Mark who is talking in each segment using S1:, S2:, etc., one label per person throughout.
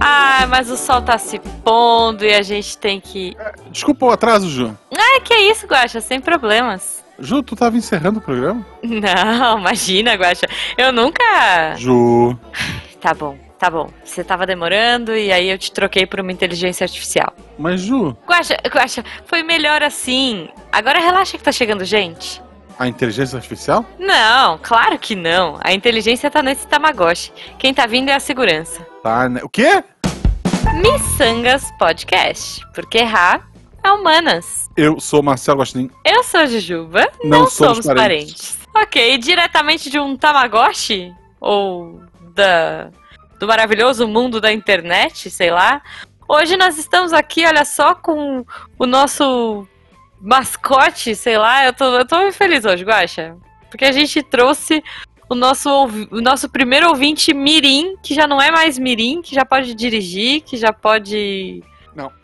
S1: Ah, mas o sol tá se pondo e a gente tem que.
S2: Desculpa o atraso, Ju.
S1: Ah, que isso, Guaxa, sem problemas.
S2: Ju, tu tava encerrando o programa?
S1: Não, imagina, Guaxa. Eu nunca.
S2: Ju.
S1: Tá bom, tá bom. Você tava demorando e aí eu te troquei por uma inteligência artificial.
S2: Mas, Ju,
S1: Guaxa, Guaxa, foi melhor assim. Agora relaxa que tá chegando gente.
S2: A inteligência artificial?
S1: Não, claro que não. A inteligência tá nesse Tamagotchi. Quem tá vindo é a segurança.
S2: Tá, né? O quê?
S1: Missangas Podcast. Porque errar é humanas.
S2: Eu sou Marcelo Gostin.
S1: Eu sou a Jujuba,
S2: Não
S1: não,
S2: somos
S1: somos
S2: parentes.
S1: parentes. Ok, diretamente de um Tamagotchi? Ou da, do maravilhoso mundo da internet, sei lá. Hoje nós estamos aqui, olha só, com o nosso mascote, sei lá. Eu tô, eu tô feliz hoje, Guaxa. Porque a gente trouxe o nosso, o nosso primeiro ouvinte Mirim, que já não é mais Mirim, que já pode dirigir, que já pode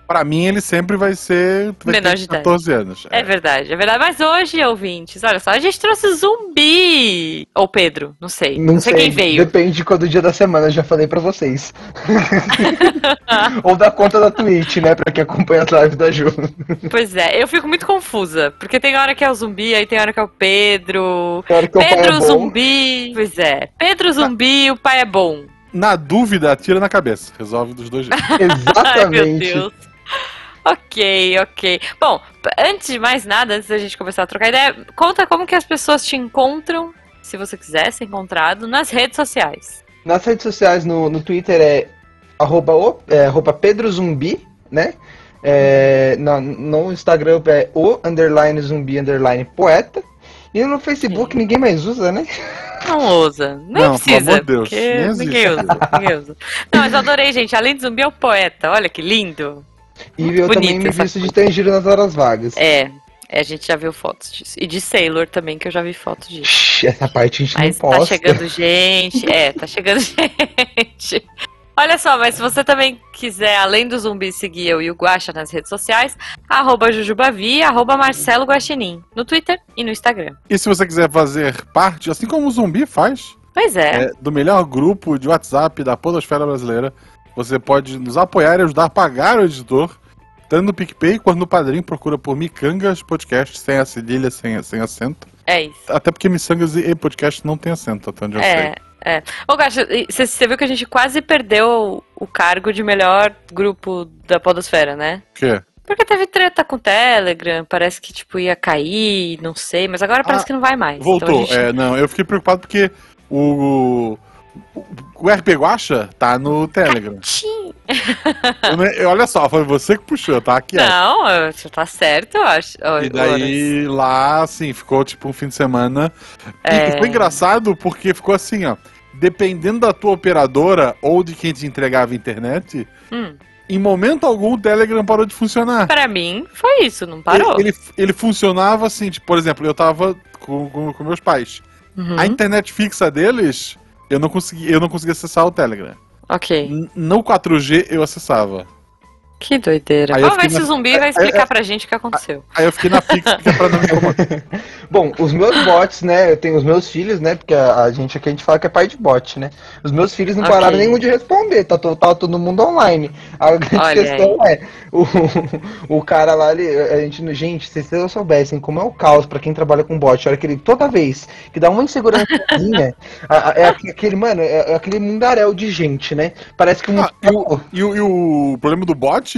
S2: pra mim ele sempre vai ser. Vai
S1: Menor de idade.
S2: 14 anos.
S1: É verdade, é verdade. Mas hoje, ouvintes, olha só, a gente trouxe zumbi. Ou Pedro, não sei. Não, sei, quem veio.
S3: Depende de quando dia da semana, eu já falei pra vocês. Ou da conta da Twitch, né? Pra quem acompanha as lives da Ju.
S1: Pois é, eu fico muito confusa. Porque tem hora que é o zumbi, aí tem hora que é o Pedro.
S3: Claro que o pai é
S1: Pedro
S3: bom.
S1: zumbi. Pois é. Pedro zumbi, o pai é bom.
S2: Na dúvida, atira na cabeça. Resolve dos dois jeitos.
S1: Ai, meu
S3: Exatamente.
S1: Deus. Ok, ok. Bom, antes de mais nada, antes da gente começar a trocar ideia, conta como que as pessoas te encontram, se você quiser ser encontrado, nas redes sociais.
S3: Nas redes sociais, no, no Twitter é arroba, o, é arroba Pedro Zumbi, né? É, na- no Instagram é o underline zumbi underline poeta. E no Facebook ninguém mais usa, né?
S1: Não usa. Nem
S2: Não, pelo
S1: precisa.
S2: amor de Deus,
S1: porque
S2: nem existe.
S1: ninguém usa. Ninguém usa. Não, mas eu adorei, gente. Além de zumbi, é o poeta. Olha que lindo.
S3: E
S1: Muito
S3: eu também me visto de Tanjiro nas horas vagas.
S1: É, é, a gente já viu fotos disso. E de Sailor também, que eu já vi fotos disso.
S3: Shhh, Essa parte a gente
S1: Mas
S3: não
S1: tá
S3: posta.
S1: chegando gente. É, tá chegando gente. Olha só, mas se você também quiser, além do zumbi, seguir eu e o Guaxa nas redes sociais, arroba Jujubavi, arroba Marcelo Guaxinim, no Twitter e no Instagram.
S2: E se você quiser fazer parte, assim como o Zumbi faz,
S1: Pois é.
S2: é, do melhor grupo de WhatsApp da Podosfera Brasileira, você pode nos apoiar e ajudar a pagar o editor, tanto no PicPay quanto no Padrim. Procura por Micangas Podcast, sem a cedilha, sem, sem acento.
S1: É isso.
S2: Até porque Missangas e podcast não tem acento, até onde eu sei.
S1: É, é. Ô, Gacha, você viu que a gente quase perdeu o cargo de melhor grupo da Podosfera, né?
S2: O quê?
S1: Porque teve treta com o Telegram, parece que, tipo, ia cair, não sei, mas agora parece
S2: Ah,
S1: que não vai mais.
S2: Voltou.
S1: Então gente-
S2: É, não, eu fiquei preocupado porque o. O, RP Guacha tá no Telegram. Eu eu- olha só, foi você que puxou, tá? Aqui.
S1: Não, eu- você tá certo, eu acho.
S2: E daí lá, assim, ficou tipo um fim de semana.
S1: É.
S2: E foi engraçado porque ficou assim, ó. Dependendo da tua operadora ou de quem te entregava a internet,
S1: Hum,
S2: em momento algum o Telegram parou de funcionar.
S1: pra mim, foi isso, não parou.
S2: Ele, ele, ele funcionava assim, tipo, por exemplo, eu tava com, com, com meus pais.
S1: Uhum,
S2: A internet fixa deles, eu não consegui, eu não conseguia acessar o Telegram.
S1: Ok.
S2: N- No 4G eu acessava.
S1: Que doideira.
S2: Aí eu
S1: Vamos ver
S2: fiquei
S1: se o
S2: na-
S1: zumbi vai
S2: é,
S1: explicar
S2: é-
S1: pra gente o que aconteceu.
S2: Aí eu fiquei na fixa que é pra não me incomodar.
S3: Bom, os meus bots, né? Eu tenho os meus filhos, né? Porque a, a gente aqui a gente fala que é pai de bot, né? Os meus filhos não
S1: Ok.
S3: pararam nenhum de responder, tá, to- tá todo mundo online. A grande
S1: Olha
S3: questão é, o, o cara lá, ele, a gente, gente, se vocês soubessem como é o caos pra quem trabalha com bot, a hora que ele, toda vez que dá uma insegurançazinha, a- a- é aquele, mano, é, é aquele mundaréu de gente, né? Parece que um
S2: Ah, e, o, e, o, e o problema do bot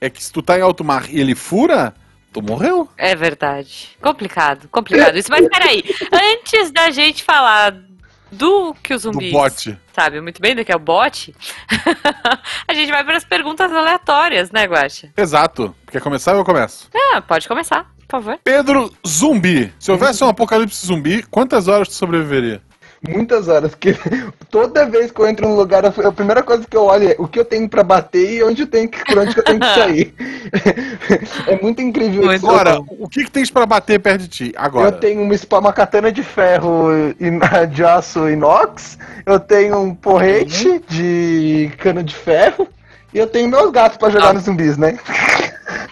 S2: é que se tu tá em alto mar e ele fura, tu morreu.
S1: É verdade. Complicado, complicado isso. Mas peraí, antes da gente falar do que o
S2: Do
S1: zumbi
S2: bot.
S1: sabe muito bem do que é o bot, a gente vai para as perguntas aleatórias, né, Guaxa?
S2: Exato. Quer começar ou eu começo?
S1: Ah, pode começar, por favor.
S2: Pedro Zumbi. Se houvesse um apocalipse zumbi, quantas horas tu sobreviveria?
S3: Muitas horas, porque toda vez que eu entro num lugar, a primeira coisa que eu olho é o que eu tenho pra bater e onde eu tenho que, por onde que eu tenho que sair. é muito incrível
S1: Muito
S3: isso.
S2: Agora, o que, que tens pra bater perto de ti? Agora.
S3: Eu tenho uma, uma katana de ferro e- de aço inox, eu tenho um porrete
S2: Uhum.
S3: de cano de ferro e eu tenho meus gatos pra jogar
S1: Ah.
S3: nos zumbis, né?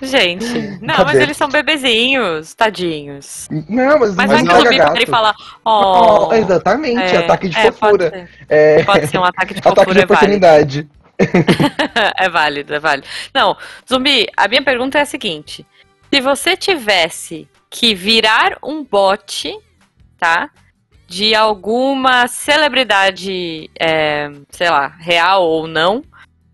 S1: Gente, não,
S3: Cadê?
S1: mas eles são bebezinhos, tadinhos.
S3: Não, mas,
S1: Mas
S3: mas
S1: vai que
S3: não
S1: o
S3: é
S1: zumbi
S3: gato.
S1: para e fala, ó.
S3: Oh, exatamente,
S1: é,
S3: ataque de
S1: é, pode
S3: fofura.
S1: ser.
S3: É,
S1: Pode ser um ataque de
S3: ataque
S1: fofura,
S3: de
S1: é válido.
S3: oportunidade.
S1: é válido, é válido. Não, Zumbi, a minha pergunta é a seguinte: se você tivesse que virar um bot, tá? De alguma celebridade, é, sei lá, real ou não,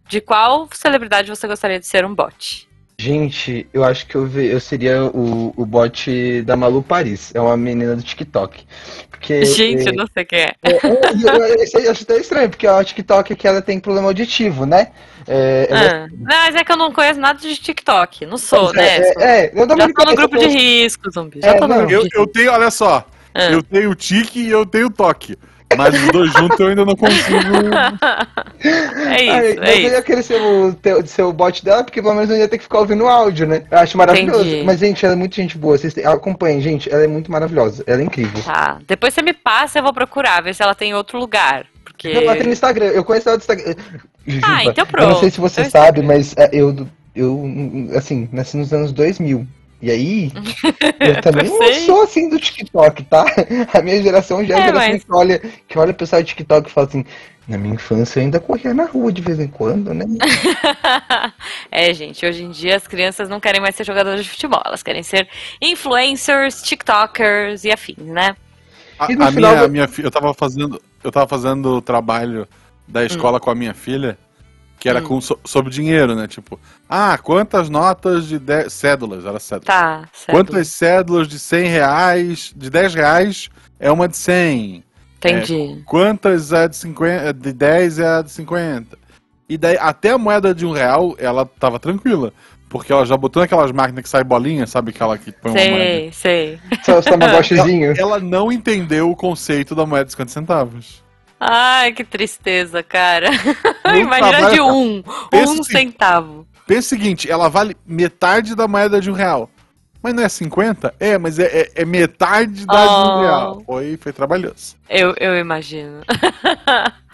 S1: de qual celebridade você gostaria de ser um bot?
S3: Gente, eu acho que eu, ve- eu seria o, o bot da Malu Paris. É uma menina do TikTok. Porque,
S1: Gente, eu não sei quem é.
S3: É, é, eu, eu, acho até estranho, porque a TikTok aqui ela tem problema auditivo, né? É, ela-
S1: Ah, não, mas é que eu não conheço nada de TikTok. Não sou,
S3: é,
S1: né?
S3: é, é, eu dou
S1: Já tô no
S3: cabeça
S1: grupo de risco, zumbi. Já
S3: É,
S1: tô no
S3: não,
S1: grupo
S2: Eu,
S1: de
S2: eu tenho, olha só,
S1: Ah.
S2: eu tenho o tique e eu tenho o toque. Mas os dois juntos eu ainda não consigo.
S1: É isso,
S3: Ai,
S1: é
S3: mas eu
S1: isso.
S3: ia querer ser o, teu- ser o bot dela, porque pelo menos eu ia ter que ficar ouvindo o áudio, né? Eu acho maravilhoso.
S1: Entendi.
S3: Mas, gente, ela é muito gente boa. Vocês acompanhem, gente. Ela é muito maravilhosa. Ela é incrível.
S1: Tá. Depois você me passa, eu vou procurar, ver se ela tem em outro lugar. Porque.
S3: Ela tem no Instagram. Eu conheço ela do Instagram. Jujuba,
S1: Ah, então
S3: Eu não
S1: pronto.
S3: sei se você sabe, mas é, eu, eu, assim, nasci nos anos 2000. E aí, eu também não sou assim do TikTok, tá? A minha geração já é a
S1: É,
S3: geração
S1: mas-
S3: que olha, que olha o pessoal do TikTok e fala assim, na minha infância eu ainda corria na rua de vez em quando, né?
S1: é, gente, hoje em dia as crianças não querem mais ser jogadoras de futebol, elas querem ser influencers, TikTokers e afins, né?
S2: A, a minha,
S3: do-
S2: a minha fi- eu tava fazendo, eu tava fazendo o trabalho da escola com a minha filha, que era
S1: Hum.
S2: com, so- sobre dinheiro, né? Tipo, ah, quantas notas de 10 cédulas, era cédula.
S1: Tá, certo.
S2: Quantas cédulas de 100 reais, de 10 reais é uma de 100?
S1: Entendi.
S2: Quantas é de 50, de 10 é a de 50? E daí, até a moeda de um real, ela tava tranquila. Porque ela já botou naquelas máquinas que sai bolinha, sabe aquela que põe uma moeda?
S1: sei, sei.
S3: Só os tamagotchizinhos.
S2: Ela não entendeu o conceito da moeda de 50 centavos.
S1: Ai, que tristeza, cara. Imagina
S2: trabalho-
S1: de um,
S2: Pensa
S1: um
S2: assim,
S1: centavo.
S2: Pensa o seguinte, ela vale metade da moeda de um real. Mas não é 50? É, mas é, é- é metade da de um
S1: Oh.
S2: real. Foi, foi trabalhoso.
S1: Eu, eu imagino.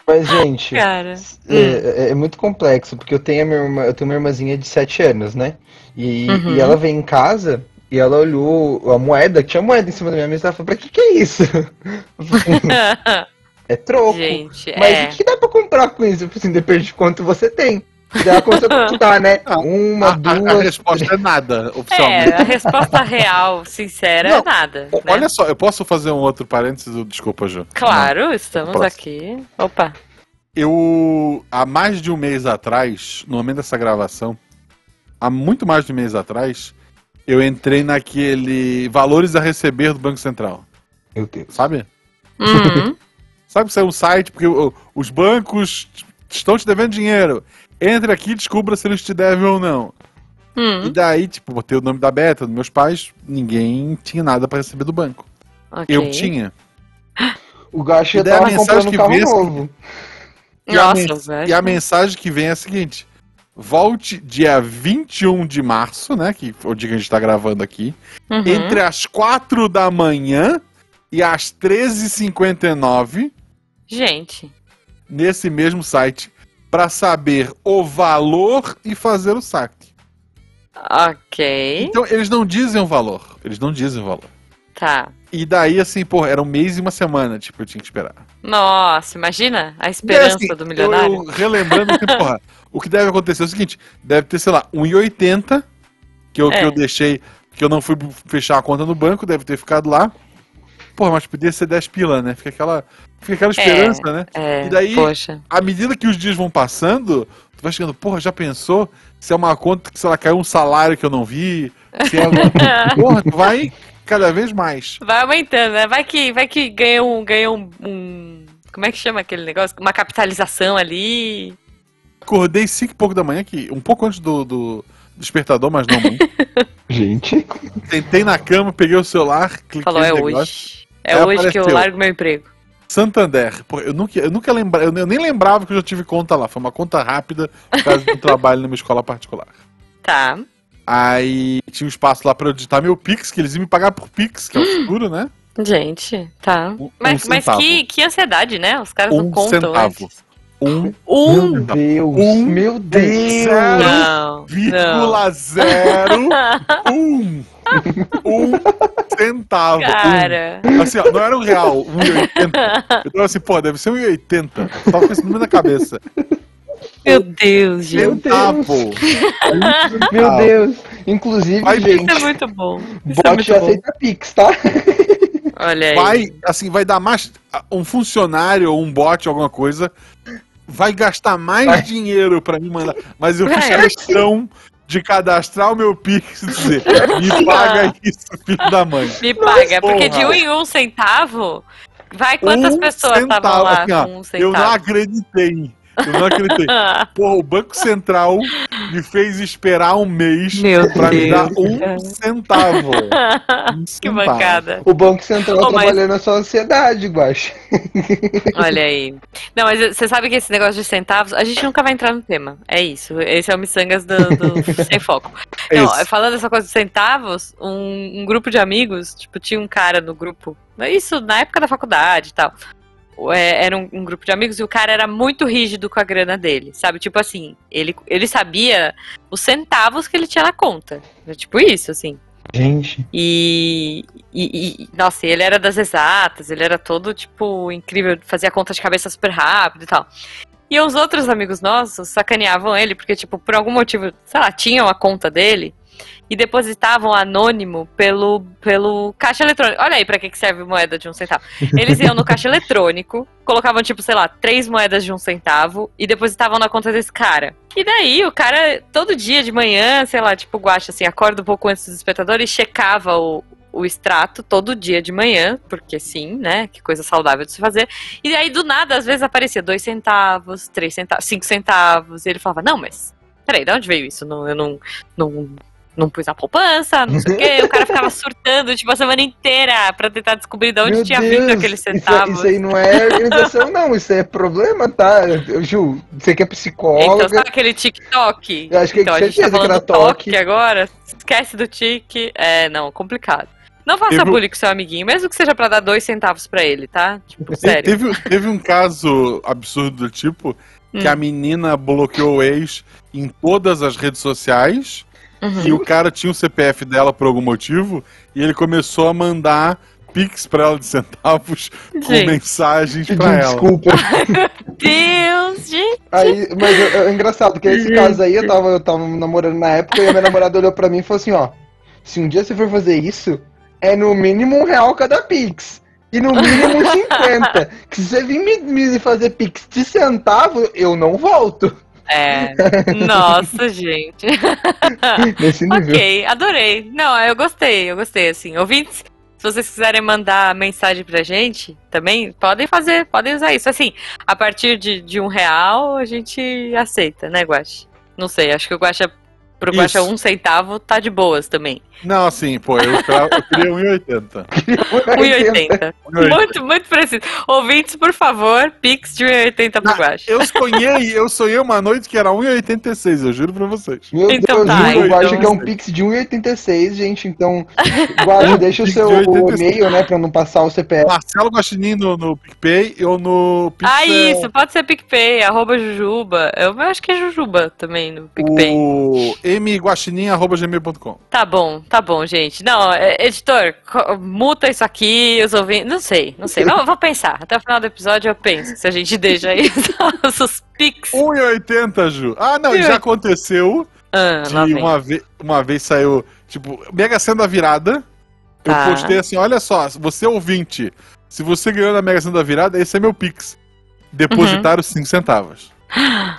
S3: Mas, gente,
S1: Cara.
S3: é, é- é muito complexo, porque eu tenho, a minha irmã, eu tenho uma irmãzinha de 7 anos, né? E,
S1: Uhum.
S3: e ela veio em casa e ela olhou a moeda, tinha moeda em cima da minha mesa, e ela falou, pra que que é isso? É troco.
S1: Gente,
S3: Mas
S1: é.
S3: o que dá pra comprar com isso? Assim, depende de quanto você tem. Daí Ela começou a contar, né?
S2: Ah,
S3: Uma,
S2: A, a-
S3: duas.
S2: a resposta é nada,
S1: É, a resposta real, sincera,
S2: Não,
S1: é nada.
S2: O-
S1: né?
S2: Olha só, eu posso fazer um outro parênteses? Desculpa, Ju.
S1: Claro, estamos
S2: Próximo.
S1: aqui. Opa.
S2: Eu, há mais de um mês atrás, no momento dessa gravação, há muito mais de um mês atrás, eu entrei naquele valores a receber do Banco Central,
S3: Meu Deus.
S2: sabe?
S1: Uhum.
S2: Sabe que isso é um site porque os bancos estão te devendo dinheiro. Entre aqui e descubra se eles te devem ou não. E
S1: Hum,
S2: daí, tipo, botei o nome da Beta, dos meus pais, ninguém tinha nada pra receber do banco.
S1: ok.
S2: Eu tinha.
S3: O Gacho
S2: E
S3: já
S2: daí a
S3: tava
S2: mensagem
S3: comprando um
S2: que
S3: carro
S2: vem é
S3: novo.
S2: E a,
S1: Nossa,
S2: mens-
S1: velho.
S2: e a mensagem que vem é a seguinte: volte dia 21 de março, né? Que é o dia que a gente tá gravando aqui,
S1: Uhum.
S2: entre as 4 da manhã e as 13h59,
S1: Gente,
S2: nesse mesmo site, pra saber o valor e fazer o saque.
S1: ok.
S2: Então, eles não dizem o valor. Eles não dizem o valor.
S1: Tá.
S2: E daí, assim, pô, era um mês e uma semana, tipo, eu tinha que esperar.
S1: Nossa, imagina a esperança
S2: assim,
S1: do milionário.
S2: Eu, relembrando que, porra, o que deve acontecer é o seguinte: deve ter, sei lá, 1,80 que eu,
S1: É.
S2: que eu deixei, que eu não fui fechar a conta no banco, deve ter ficado lá. Porra, mas podia ser 10 pila, né? Fica aquela, fica aquela esperança, né?
S1: É,
S2: E daí-
S1: poxa.
S2: À medida que os dias vão passando, tu vai chegando, porra, já pensou se é uma conta que, sei lá, caiu um salário que eu não vi? Se é alguma... porra, tu vai cada vez mais.
S1: Vai aumentando, né? Vai que, vai que ganha um, ganha um, um- Como é que chama aquele negócio? Uma capitalização ali.
S2: Acordei 5 e pouco da manhã, que, um pouco antes do, do despertador, mas não muito.
S3: Gente,
S2: Sentei na cama, peguei o celular, cliquei
S1: Falou, é
S2: no negócio.
S1: hoje. É
S2: Aí
S1: hoje que eu
S2: apareceu.
S1: largo meu emprego.
S2: Santander. Pô, eu nunca, eu nunca lembrava, eu nem- lembrava que eu já tive conta lá. Foi uma conta rápida por causa do trabalho numa escola particular.
S1: Tá.
S2: Aí tinha um espaço lá pra eu digitar meu Pix, que eles iam me pagar por Pix, que é o futuro, né?
S1: Gente, tá.
S2: Um-
S1: mas
S2: um
S1: mas que, que ansiedade, né? Os caras não
S2: Um
S1: contam
S2: centavo.
S1: antes.
S2: Um
S1: Um.
S3: Meu Deus,
S2: Um,
S3: meu Deus.
S2: zero,
S1: Não. Não.
S2: vírgula zero um. Um centavo.
S1: Cara.
S2: Um. Assim, ó, não era um real, um e oitenta. Eu tava assim, pô, deve ser um e oitenta. Tava com esse número na cabeça.
S1: Meu Deus, gente.
S3: Meu Deus.
S2: Centavo.
S3: Meu. Deus. Inclusive,
S2: Vai,
S3: gente,
S1: Isso é muito bom. Isso é
S3: bot aceita Pix, tá?
S1: Olha aí.
S2: Vai, assim, vai dar mais. Um funcionário ou um bot, alguma coisa, vai gastar mais
S3: Vai.
S2: dinheiro pra me mandar. Mas eu fiz questão de cadastrar o meu Pix e dizer: me paga isso, filho da mãe.
S1: Me paga, porque de um em um centavo, vai quantas
S2: Um
S1: pessoas estavam lá
S2: assim,
S1: um
S2: Eu não acreditei. Eu não acreditei. Porra, o Banco Central me fez esperar um mês
S1: Meu
S2: pra me dar
S1: Deus,
S2: um centavo. Um
S1: que
S2: centavo.
S1: bancada.
S3: O Banco Central
S1: Ô, mas-
S3: trabalhando na sociedade, Guaxa.
S1: Olha aí. Não, mas você sabe que esse negócio de centavos, a gente nunca vai entrar no tema. É isso. Esse é o Missangas do, do Sem Foco.
S2: É
S1: Não, falando essa coisa de centavos, um, um grupo de amigos, tipo, tinha um cara no grupo. Isso na época da faculdade e tal. É, era um, um grupo de amigos e o cara era muito rígido com a grana dele, sabe? Tipo assim, ele, ele sabia os centavos que ele tinha na conta. É tipo isso, assim.
S3: Gente.
S1: E, e- e- nossa, ele era das exatas, ele era todo, tipo, incrível, fazia conta de cabeça super rápido e tal. E os outros amigos nossos sacaneavam ele, porque, tipo, por algum motivo, sei lá, tinham a conta dele e depositavam anônimo pelo, pelo caixa eletrônico. Olha aí pra que que serve moeda de um centavo. Eles iam no caixa eletrônico, colocavam, tipo, sei lá, três moedas de um centavo e depositavam na conta desse cara. E daí o cara, todo dia de manhã, sei lá, tipo, guacha, assim, acorda um pouco antes dos espectadores e checava o, o extrato todo dia de manhã, porque sim, né? Que coisa saudável de se fazer. E aí, do nada, às vezes aparecia dois centavos, três centavos, cinco centavos. E ele falava, não, mas peraí, de onde veio isso? Não, eu não, não, não pus na poupança, não sei o quê. O cara ficava surtando, tipo, a semana inteira pra tentar descobrir de onde
S3: Meu
S1: tinha
S3: Deus,
S1: vindo aqueles
S3: isso-
S1: centavos.
S3: Isso, aí não é organização, não. Isso é problema, tá? Ju, você que é
S1: Então,
S3: psicóloga.
S1: sabe aquele TikTok?
S3: Eu acho que
S1: então, a
S3: com
S1: gente tá
S3: que
S1: falando do toque
S3: toque.
S1: agora. Esquece do tique. É, não, complicado. Não faça
S2: Teve
S1: bullying com seu amiguinho, mesmo que seja pra dar dois centavos pra ele, tá? Tipo, sério.
S2: Teve, teve um caso absurdo do tipo que
S1: Hum.
S2: a menina bloqueou o ex em todas as redes sociais
S1: Uhum.
S2: e o cara tinha o CPF dela por algum motivo e ele começou a mandar pix pra ela de centavos com
S1: Gente.
S2: mensagens pra
S3: Pedindo
S2: ela.
S3: desculpa.
S1: Deus, gente.
S3: Aí, mas é, é engraçado, que esse caso aí eu tava, eu tava namorando na época e a minha namorada olhou pra mim e falou assim, ó. Se um dia você for fazer isso, é no mínimo um real cada Pix. E no mínimo 50. que se você vir me, me fazer Pix de centavo, eu não volto.
S1: É. Nossa, gente.
S3: Nesse nível.
S1: ok, adorei. Não, eu gostei, eu gostei, assim. Ouvintes, se vocês quiserem mandar mensagem pra gente, também podem fazer, podem usar isso. Assim, a partir de, de um real, a gente aceita, né, Guaxa? Não sei, acho que o Guaxa, pro
S2: Isso.
S1: Guaxa um centavo tá de boas também.
S2: Não, assim, pô, eu, eu queria 1,80.
S1: 1,80. muito, muito preciso. Ouvintes, por favor, Pix de 1,80 pro
S2: Ah,
S1: Guaxa.
S2: Eu sonhei, eu sonhei uma noite que era 1,86, eu juro pra vocês.
S3: Meu
S1: Então
S3: Deus,
S1: tá,
S3: eu
S1: então-
S3: acho que é um Pix de 1,86, gente. Então, guarda, deixa o seu
S2: de 86.
S3: e-mail, né, pra não passar o CPF.
S2: Marcelo Guaxinim no, no PicPay ou no Pix,
S1: Ah,
S2: é,
S1: isso, pode ser PicPay, arroba Jujuba. Eu acho que é Jujuba também no PicPay.
S2: O mguaxinim.gmail.com.
S1: Tá bom, tá bom, gente. Não, é, editor, muta isso aqui, os ouvintes. Não sei, não sei. Vou, vou pensar. Até o final do episódio eu penso se a gente deixa aí os pics.
S2: 1,80, Ju. Ah, não, já aconteceu
S1: Ah,
S2: de uma vez, uma vez saiu, tipo, Mega Sena da virada.
S1: Tá.
S2: Eu postei assim, olha só, você ouvinte, se você ganhou na Mega Sena da virada, esse é meu Pix. Depositaram 5 centavos.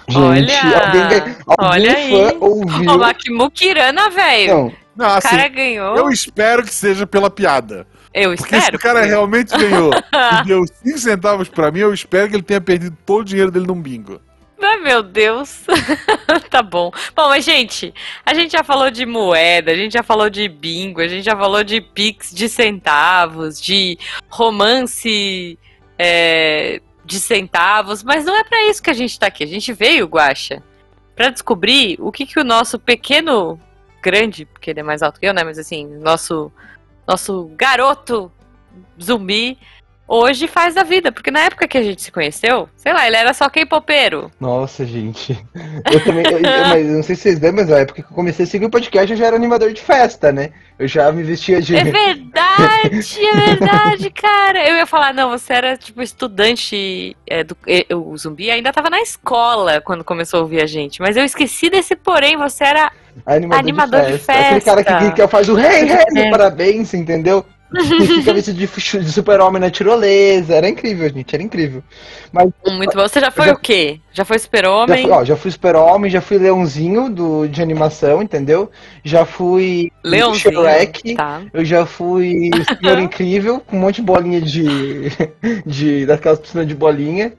S3: Gente,
S1: Olha,
S3: alguém, algum
S1: olha
S3: fã
S1: aí.
S3: ouviu.
S1: Mas que muquirana, velho.
S3: Não,
S2: Não,
S1: O
S2: assim,
S1: cara ganhou.
S2: eu espero que seja pela piada.
S1: Eu
S2: Porque se
S1: espero.
S2: o cara
S1: que-
S2: realmente ganhou e deu 5 centavos pra mim, eu espero que ele tenha perdido todo o dinheiro dele num bingo.
S1: Ai, meu Deus. tá bom. Bom, mas, gente, a gente já falou de moeda, a gente já falou de bingo, a gente já falou de pix de centavos, de romance é, de centavos, mas não é pra isso que a gente tá aqui. A gente veio, Guaxa, pra descobrir o que, que o nosso pequeno, grande, porque ele é mais alto que eu, né? Mas assim, nosso, nosso garoto zumbi hoje faz da vida. Porque na época que a gente se conheceu, sei lá, ele era só K-popeiro.
S3: Nossa, gente. Eu também. eu- eu- mas eu não sei se vocês lembram, mas na época que eu comecei a seguir o podcast, eu já era animador de festa, né? Eu já me vestia de.
S1: É verdade, é verdade, cara. Eu ia falar, não, você era tipo estudante é, do. e- O zumbi ainda tava na escola quando começou a ouvir a gente. Mas eu esqueci desse porém, você era.
S3: Animador,
S1: Animador
S3: de,
S1: de
S3: festa. Aquele cara que,
S1: festa.
S3: que, que faz o rei, rei,
S1: É.
S3: parabéns, entendeu? E fica vestido de, super-homem na tirolesa. Era incrível, gente, era incrível. Mas
S1: Muito bom. Você já foi
S3: Já-
S1: o quê? Já foi
S3: já
S1: super-homem?
S3: ó, já fui super-homem, já fui leãozinho do, de animação, entendeu? Já fui
S1: Leãozinho.
S3: Shrek.
S1: Tá.
S3: Eu já fui Senhor Incrível, com um monte de bolinha de. de daquelas piscinas de bolinha.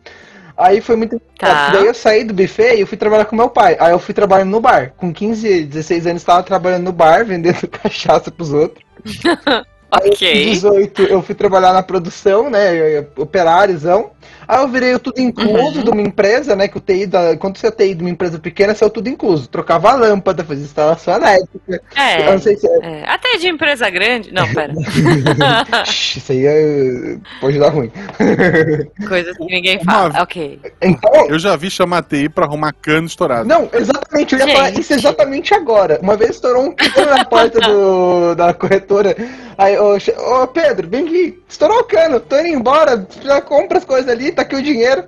S3: Aí foi muito.
S1: Tá.
S3: Daí eu saí do buffet e eu fui trabalhar com meu pai. Aí eu fui trabalhando no bar. Com 15, 16 anos, estava trabalhando no bar, vendendo cachaça pros outros.
S1: Ok.
S3: 18 eu fui trabalhar na produção, né? Operáriozão. Aí eu virei o tudo incluso
S1: Uhum.
S3: de uma empresa, né? Que o TI da. Quando você é TI de uma empresa pequena, saiu tudo incluso. Trocava a lâmpada, fazia instalação elétrica. Eu não
S1: É,
S3: sei se é.
S1: é. Até de empresa grande. Não, pera.
S3: Isso aí é... pode dar ruim.
S1: Coisas que ninguém
S2: Uma-
S1: fala. Ok.
S3: Então,
S2: Eu já vi chamar TI pra arrumar cano estourado.
S3: não, exatamente, eu ia falar
S1: Gente.
S3: isso exatamente agora. Uma vez estourou um cano na porta do, da corretora. Aí, ô, ô Pedro, vem aqui, estourou o cano, tô indo embora, já compra as coisas ali, tá aqui o dinheiro.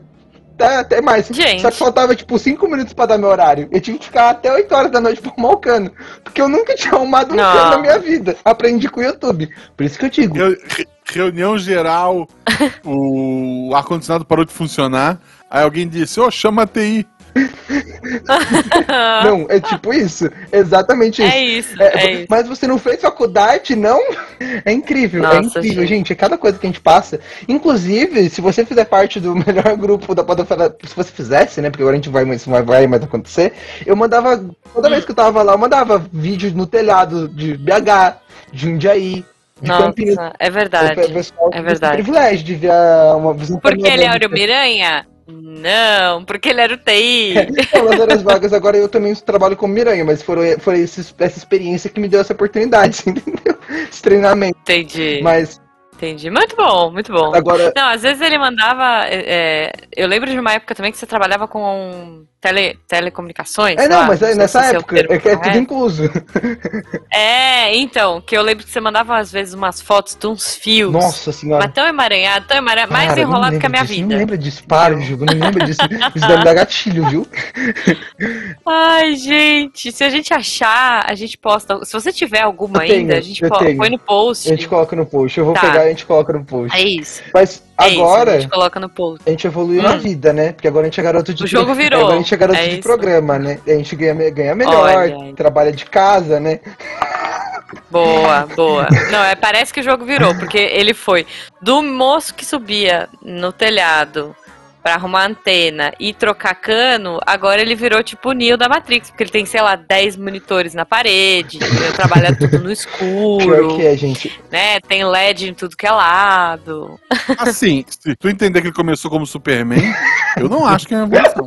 S3: Tá, até mais.
S1: Gente.
S3: Só que faltava, tipo, 5 minutos pra dar meu horário. Eu tive que ficar até 8 horas da noite pra arrumar o cano. Porque eu nunca tinha arrumado um
S1: Não.
S3: cano na minha vida. Aprendi com o YouTube. Por isso que eu digo.
S2: Reu- re- reunião geral, o ar-condicionado parou de funcionar. Aí alguém disse, ô, chama a TI.
S3: Não, é tipo isso. Exatamente isso.
S1: É isso,
S3: É,
S1: é isso.
S3: Mas você não fez faculdade, não? É incrível, é
S1: Nossa,
S3: incrível,
S1: gente.
S3: gente. É cada coisa que a gente passa. Inclusive, se você fizer parte do melhor grupo da Podosfera, se você fizesse, né? Porque agora a gente vai, isso não vai mais acontecer. Eu mandava, toda vez que eu tava lá, eu mandava vídeo no telhado de BH, de Jundiaí, de Campinas.
S1: Nossa, é verdade.
S3: Pessoal
S1: é verdade.
S3: privilégio de ver uma visão
S1: Porque ele era o
S3: panorâmica.
S1: Miranha? Não, porque ele era o TI.
S3: Não, nas horas vagas agora eu também trabalho como Miranha, mas foram, foi esse- essa experiência que me deu essa oportunidade, entendeu? Esse treinamento.
S1: Entendi,
S3: Mas
S1: entendi. Muito bom, muito bom.
S3: agora.
S1: Não, às vezes ele mandava. é, é, eu lembro de uma época também que você trabalhava com tele, telecomunicações.
S3: É, não,
S1: lá,
S3: mas é
S1: sei
S3: nessa
S1: o
S3: época, é é tudo incluso.
S1: É, então, que eu lembro que você mandava às vezes umas fotos de uns fios.
S3: Nossa senhora.
S1: Mas tão emaranhado, tão emaranhado, mais
S3: Cara, não
S1: enrolado que a minha
S3: disso, Não
S1: vida.
S3: lembra disso, para, Ju, não lembra disso. Isso deve dar gatilho, viu?
S1: Ai, gente, se a gente achar, a gente posta. Se você tiver alguma
S3: tenho,
S1: ainda, a gente põe no post.
S3: A gente coloca no post. Eu vou
S1: Tá.
S3: pegar e a gente coloca no post.
S1: É isso.
S3: Mas
S1: É isso,
S3: agora,
S1: a gente coloca no post.
S3: a gente evoluiu na
S1: Hum.
S3: vida, né? Porque agora a gente é garoto de
S1: O jogo virou,
S3: gente é garoto
S1: é
S3: de programa, né? A gente ganha, ganha melhor,
S1: Olha
S3: trabalha de casa, né?
S1: Boa, boa. Não, é, parece que o jogo virou, porque ele foi do moço que subia no telhado pra arrumar antena e trocar cano, agora ele virou tipo o Neo da Matrix, porque ele tem, sei lá, 10 monitores na parede, trabalha tudo no
S3: Pior
S1: escuro,
S3: que é, gente.
S1: né? Tem LED em tudo que é lado.
S2: Assim, se tu entender que ele começou como Superman, eu não acho que é uma evolução.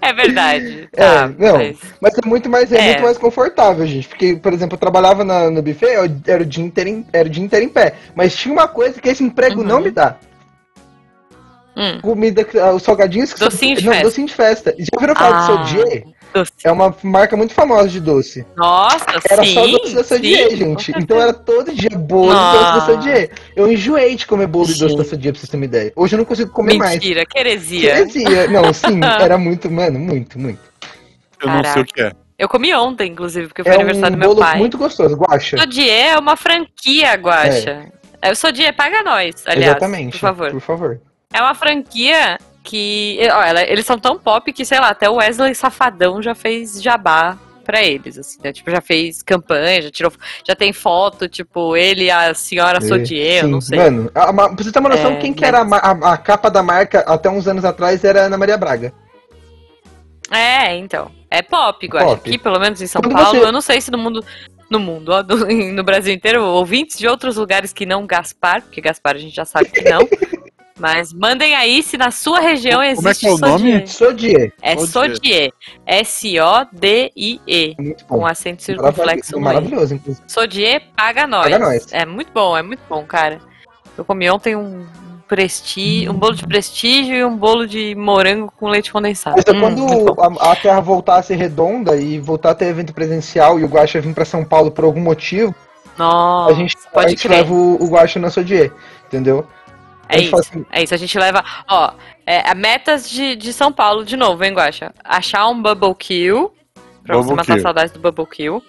S1: É verdade.
S3: É,
S1: Tá,
S3: não.
S1: mas-
S3: Mas é muito mais, é,
S1: É.
S3: muito mais confortável, gente. Porque, por exemplo, eu trabalhava na- no buffet, eu- era o, dia inteiro em, era o dia inteiro em pé. Mas tinha uma coisa que esse emprego
S1: Uhum.
S3: não me dá.
S1: Hum,
S3: Comida, ah, os salgadinhos que
S1: Docinho de
S3: não,
S1: festa.
S3: docinho de festa. Já ouviram falar
S1: Ah,
S3: do Sodier? É uma marca muito famosa de doce.
S1: Nossa,
S3: Era
S1: sim.
S3: só doce da Sodier,
S1: sim,
S3: gente. Então era todo dia bolo e doce da Sodier. Eu enjoei de comer bolo e doce da Sodier, pra vocês terem uma ideia. Hoje eu não consigo comer mais.
S1: Mentira, que heresia.
S3: Heresia. Não, sim, era muito, mano, muito, muito.
S2: Eu não sei o que é.
S1: Eu comi ontem, inclusive, porque foi
S3: É
S1: aniversário
S3: um
S1: do meu
S3: bolo
S1: pai.
S3: muito gostoso, guacha.
S1: Sodier é uma franquia, Guaxa. É. O Sodier paga nós, aliás,
S3: Exatamente.
S1: por favor.
S3: Por favor.
S1: É uma franquia que... Ó, ela- eles são tão pop que, sei lá, até o Wesley Safadão já fez jabá pra eles, assim, né? Tipo, já fez campanha, já tirou... Já tem foto, tipo, ele e a senhora Sodier, eu não sei.
S3: Mano, a- a- pra você ter uma noção,
S1: É,
S3: quem que
S1: mas-
S3: era a, a- capa da marca até uns anos atrás era Ana Maria Braga.
S1: É, então. É pop, Guaxa.
S3: Pop.
S1: Aqui, pelo menos em São
S3: Quando
S1: Paulo,
S3: você-
S1: eu não sei se no mundo... No mundo, ó, do- no Brasil inteiro, ouvintes de outros lugares que não Gaspar, porque Gaspar a gente já sabe que não. Mas mandem aí se na sua região existe
S2: Como é que é o nome?
S1: Sodier.
S3: Sodier.
S1: É. S-O-D-I-E.
S3: Muito bom.
S1: Com acento circunflexo.
S3: Maravilhoso, inclusive.
S1: Sodier paga nós.
S3: Paga nós.
S1: É muito bom, é muito bom, cara. Eu comi ontem um prestígio, um bolo de prestígio e um bolo de morango com leite condensado.
S3: Mas é
S1: Hum,
S3: quando a, a Terra voltar a ser redonda e voltar a ter evento presencial e o Guaxa vir pra São Paulo por algum motivo,
S1: Nossa,
S3: a gente, a
S1: pode
S3: gente
S1: crer.
S3: leva o, o Guaxa na Sodier, entendeu?
S1: É isso.
S3: assim,
S1: É isso, a gente leva. Ó, é, a metas de, de São Paulo, de novo, hein, Guaxa? Achar um Bubble Kill, pra você
S2: Bubble
S1: matar
S2: Kill.
S1: saudades do Bubble Kill.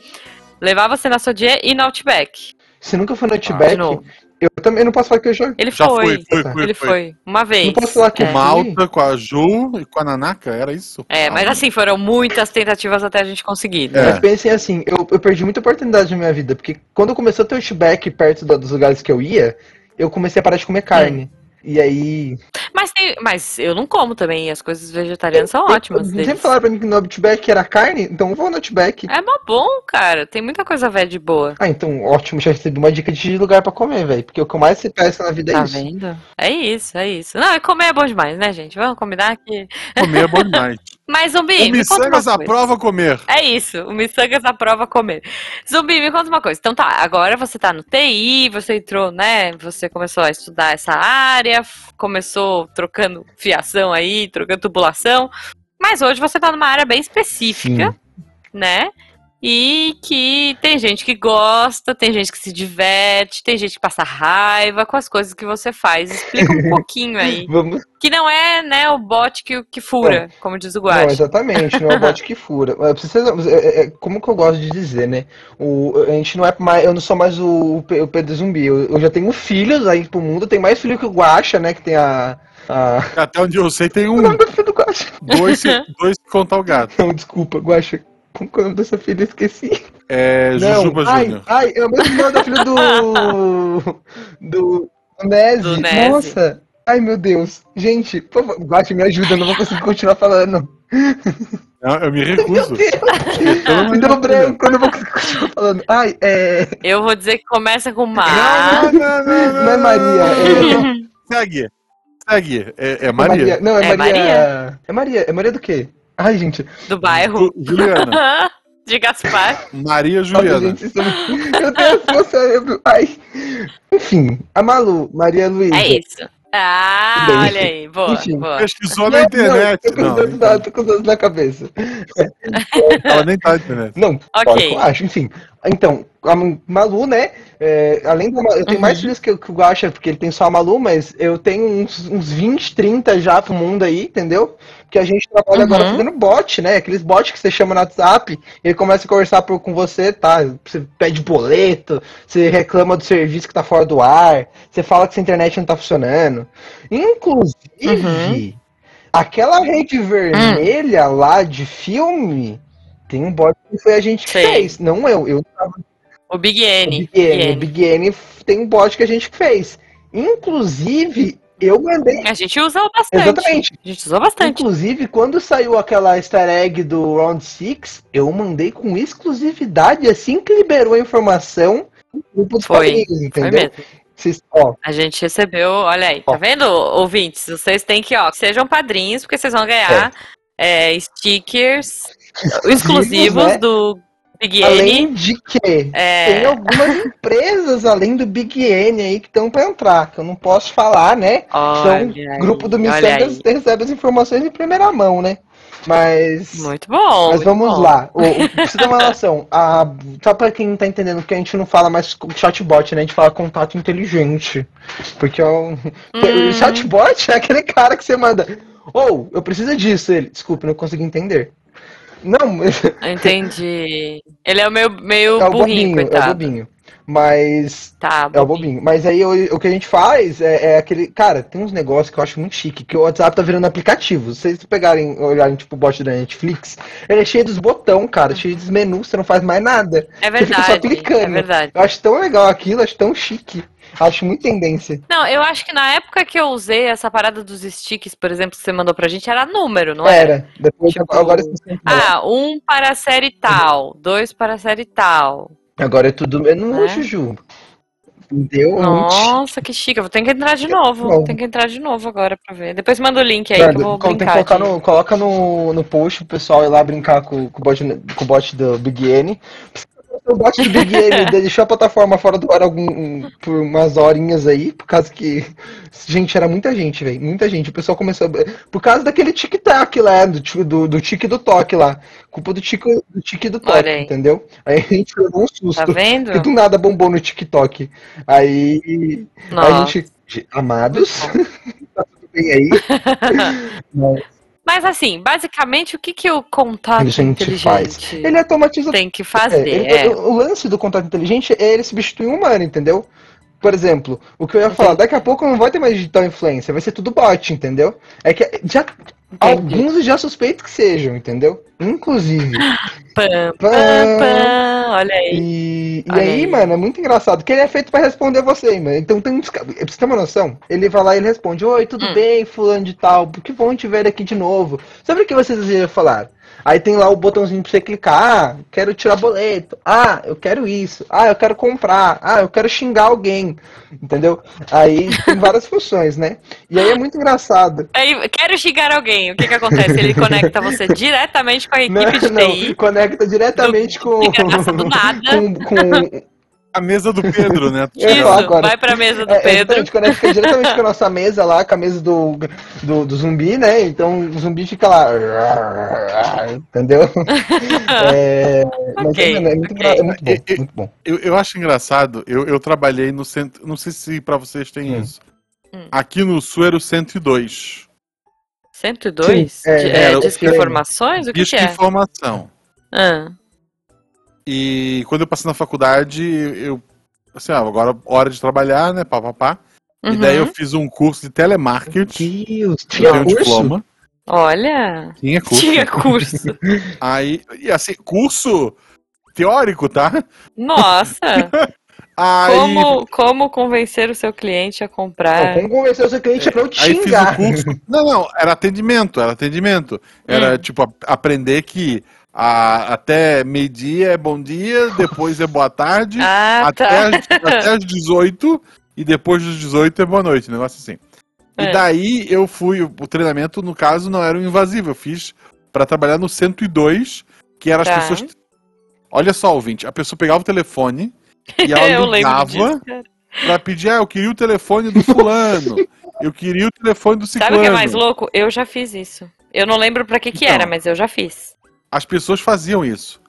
S1: Levar você na Sodier e no Outback.
S3: Se nunca foi no
S1: Ah,
S3: Outback,
S1: novo.
S3: eu também não posso falar que eu já.
S1: Ele
S2: Já
S1: foi.
S2: foi, foi, foi.
S1: Ele foi. Uma vez.
S3: Não posso falar que
S1: é.
S2: Com Malta, com a Ju e com a Nanaka, era isso?
S1: É, mas assim, foram muitas tentativas até a gente conseguir. né?
S2: É.
S3: Mas pensem assim, eu, eu perdi muita oportunidade na minha vida, porque quando começou a ter Outback perto do- dos lugares que eu ia, eu comecei a parar de comer carne. E aí.
S1: Mas, tem- mas eu não como também, e as coisas vegetarianas são ótimas.
S3: Sempre
S1: deles.
S3: falaram pra mim que no Outback era carne, então eu vou no Outback.
S1: É mó bom, cara. Tem muita coisa velha de boa.
S3: Ah, então ótimo, já recebi uma dica de lugar pra comer, velho. Porque o que eu mais se peça na vida é
S1: Tá
S3: isso.
S1: vendo? É isso, é isso. Não, comer é bom demais, né, gente? Vamos combinar que.
S2: Comer é bom demais.
S1: Mas, Zumbi,
S2: o Missangas
S1: coisa.
S2: aprova comer.
S1: É isso, o Missangas aprova comer. Zumbi, me conta uma coisa. Então tá, agora você tá no TI, você entrou, né? Você começou a estudar essa área, começou trocando fiação aí, trocando tubulação. Mas hoje você tá numa área bem específica, né? E que tem gente que gosta, tem gente que se diverte, tem gente que passa raiva com as coisas que você faz. Explica um pouquinho aí.
S3: Vamos.
S1: Que não é, né, o bot que, que fura, como diz o
S3: Não,
S1: Guache.
S3: exatamente, não é o bote que fura. Precisa- é- é- como que eu gosto de dizer, né? O, a gente não é mais. Eu não sou mais o, o Pedro Zumbi. Eu, eu já tenho filhos aí pro mundo, tem mais filho que o Guacha, né? Que tem a. a...
S2: Até onde eu sei tem
S3: O
S2: um,
S3: nome do filho do Guacha.
S2: dois, dois se contar o gato.
S3: Não, desculpa, Guacha. Como que é o nome dessa filha? Eu Esqueci.
S2: É
S3: Não,
S2: Jujuba
S3: ai,
S2: Júnior.
S3: ai, é o mesmo nome da filha do. do. do Nese.
S1: Do Nese.
S3: Nossa! Ai, meu Deus. Gente, por favor, Guacha, me ajuda, eu não vou conseguir continuar falando.
S2: Não, eu me recuso.
S3: Me
S2: de
S3: deu branco, eu não vou conseguir continuar falando. Ai, é.
S1: Eu vou dizer que começa com
S2: Não,
S1: Mar.
S2: não, não, não,
S3: Não é Maria, é.
S2: Segue. Segue. É, é
S3: é
S2: Maria.
S3: Não, é,
S1: É
S3: Maria.
S1: Maria?
S3: É Maria. É Maria do quê? Ai, gente.
S1: do bairro.
S2: Ju- Juliana.
S1: De Gaspar.
S2: Maria
S3: Nossa,
S2: Juliana.
S3: gente. Meu Deus, meu cérebro. Ai. Enfim, a Malu, Maria Luísa.
S1: É isso. Ah,
S3: Bem,
S1: olha aí. Boa,
S3: enfim.
S1: boa.
S2: Pesquisou
S3: Não,
S2: na internet.
S3: Não, tô com
S2: Não,
S3: os dois na- tô com os dois na cabeça.
S2: ela nem tá na internet.
S3: Não,
S1: Ok.
S3: pode, eu acho, enfim. Então, a Malu, né? É, além da Malu, eu tenho
S1: Uhum.
S3: mais filhos que, que o Guaxa, porque ele tem só a Malu, mas eu tenho uns, uns 20, 30 já pro mundo aí, entendeu? Que a gente trabalha agora
S1: Uhum.
S3: fazendo bot, né? Aqueles bots que você chama no WhatsApp, ele começa a conversar por, com você, tá? Você pede boleto, você reclama do serviço que tá fora do ar, você fala que sua internet não tá funcionando. Inclusive, aquela rede vermelha lá de filme. Tem um bot que foi a gente que
S1: Sei.
S3: fez, não eu. Eu
S1: O Big
S3: o
S1: N.
S3: Big N. O Big N tem um bot que a gente fez. Inclusive, eu mandei.
S1: A gente usou bastante.
S3: Exatamente.
S1: A gente usou bastante.
S3: Inclusive, quando saiu aquela easter egg do Round 6, eu mandei com exclusividade assim que liberou a informação no grupo
S1: Foi. Foi
S3: entendeu? Vocês, ó,
S1: A gente recebeu, olha aí, tá
S3: Ó.
S1: vendo, ouvintes? Vocês têm que, ó, sejam padrinhos, porque vocês vão ganhar é, stickers exclusivos
S3: né?
S1: do Big N.
S3: além de que tem
S1: É,
S3: algumas empresas além do Big N aí que estão para entrar, que eu não posso falar, né?
S1: olha
S3: Então, o grupo do Missangas recebe as informações em primeira mão, né? Mas.
S1: Muito bom.
S3: Mas
S1: muito
S3: vamos
S1: bom.
S3: lá. O, o, você ter uma relação, a, só pra quem não tá entendendo que a gente não fala mais chatbot, né? A gente fala contato inteligente. Porque é um,
S1: Hum.
S3: o chatbot é aquele cara que você manda. Ou, eu preciso disso. Ele, desculpa, não consegui entender. Não,
S1: Entendi. Ele é o meu meio
S3: é o
S1: burrinho,
S3: bobinho, é o
S1: coitado.
S3: bobinho. Mas
S1: Tá,
S3: É o bobinho. Mas aí o, o que a gente faz é, é aquele. Cara, tem uns negócios que eu acho muito chique, que o WhatsApp tá virando aplicativo. Se vocês pegarem, olharem, tipo, o bot da Netflix, ele é cheio dos botão, cara, cheio dos menus, você não faz mais nada.
S1: É
S3: Você fica só
S1: verdade.
S3: clicando.
S1: É verdade.
S3: Eu acho tão legal aquilo, acho tão chique. Acho muito tendência.
S1: Não, eu acho que na época que eu usei essa parada dos sticks, por exemplo, que você mandou pra gente, era número, não era?
S3: Era. Depois,
S1: Tipo,
S3: agora.
S1: Ah, um para a série tal, dois para a série tal.
S3: Agora é tudo menu,
S1: É.
S3: Juju. Deu
S1: Nossa, que chique. Eu vou ter que entrar de novo. Tem que entrar de novo agora pra ver. Depois manda o link aí que eu vou brincar.
S3: no, coloca no, no post o pessoal ir lá brincar com, com, o bot, com o bot do Big N. o bot do Big Game deixou a plataforma fora do ar algum, por umas horinhas aí, por causa que. Gente, era muita gente, velho. Muita gente. O pessoal começou. A... Por causa daquele tic-tac lá, do, do, do tique do toque lá. Culpa do tique do, tique do toque, entendeu? Aí a gente levou um susto.
S1: Tá vendo?
S3: E do nada bombou no TikTok. Aí. Nossa. A gente. Amados. tá tudo bem aí.
S1: Mas mas assim, basicamente, o que, que o contato inteligente faz?
S3: Ele automatiza.
S1: Tem que fazer. É, ele,
S3: é. O lance do contato inteligente é ele substituir um humano, entendeu? Por exemplo, o que eu ia falar, daqui a pouco não vai ter mais digital influência, vai ser tudo bot, entendeu? É que já alguns já suspeito que sejam, entendeu? Inclusive.
S1: Pam, pam, pam, olha aí.
S3: E, e
S1: olha
S3: aí, aí, mano, é muito engraçado, que ele é feito para responder você, mano. Então tem um Pra você ter uma noção, ele vai lá e ele responde: Oi, tudo hum. bem, fulano de tal, que bom te ver aqui de novo. Sabe o que vocês desejam falar? Aí tem lá o botãozinho pra você clicar. Ah, quero tirar boleto. Ah, eu quero isso. Ah, eu quero comprar. Ah, eu quero xingar alguém. Entendeu? Aí tem várias funções, né? E aí é muito engraçado.
S1: Aí, quero xingar alguém. O que que acontece? Ele conecta você diretamente com a equipe não, de TI.
S3: Não, conecta diretamente do, com,
S1: do nada.
S3: com, com
S2: a mesa do Pedro, né?
S1: Isso, agora. vai pra mesa do é, Pedro. Então, a
S3: gente conecta diretamente com a nossa mesa lá, com a mesa do, do, do zumbi, né? Então o zumbi fica lá. Entendeu? é, okay, mas é, é, muito, okay. é muito bom. Eu, muito bom.
S2: Eu, eu acho engraçado, eu, eu trabalhei no centro. Não sei se pra vocês tem hum. isso. Hum. Aqui no Sul era o 102.
S1: 102? Sim, é, de, é, disque informações? O que, que é?
S2: informação.
S1: Ah.
S2: E quando eu passei na faculdade, eu. Assim, ah, agora hora de trabalhar, né? Pá, pá, pá. Uhum. E daí eu fiz um curso de telemarketing.
S3: Deus, tinha um diploma.
S1: Olha.
S2: Tinha curso.
S1: Tinha curso.
S2: Aí, e assim, curso teórico, tá?
S1: Nossa! Aí... Como, como convencer o seu cliente a comprar?
S3: Não, como convencer o seu cliente é, a não te aí xingar.
S2: Fiz o curso. Não, não, era atendimento, era atendimento. Era, hum. tipo, a, aprender que a, até meio-dia é bom dia, depois é boa tarde,
S1: ah,
S2: até,
S1: tá.
S2: as, até as 18 e depois dos 18 é boa noite, um negócio assim. É. E daí eu fui, o treinamento no caso não era um invasivo, eu fiz para trabalhar no 102, que era as tá. pessoas. Olha só, ouvinte, a pessoa pegava o telefone e ela ligava para pedir, ah, eu queria o telefone do fulano, eu queria o telefone do ciclano.
S1: Sabe o que é mais louco? Eu já fiz isso. Eu não lembro para que que então, era, mas eu já fiz.
S2: As pessoas faziam isso.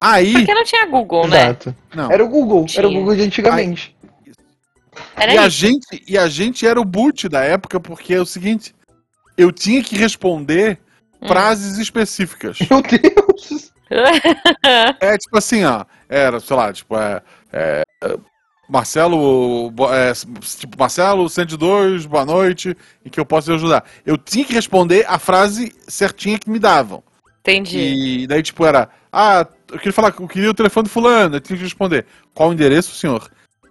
S2: Aí.
S1: Porque não tinha Google, né?
S3: Exato. Não. Era o Google, tinha. era o Google de antigamente.
S1: Aí,
S2: e, a gente, e a gente era o boot da época, porque é o seguinte: eu tinha que responder hum. frases específicas.
S3: Meu Deus!
S2: é tipo assim, ó. Era, sei lá, tipo, é. é Marcelo, é, tipo, Marcelo 102, boa noite, em que eu posso te ajudar. Eu tinha que responder a frase certinha que me davam.
S1: Entendi.
S2: E daí, tipo, era. Ah, eu queria falar, eu queria o telefone do fulano, eu tinha que responder. Qual o endereço, senhor?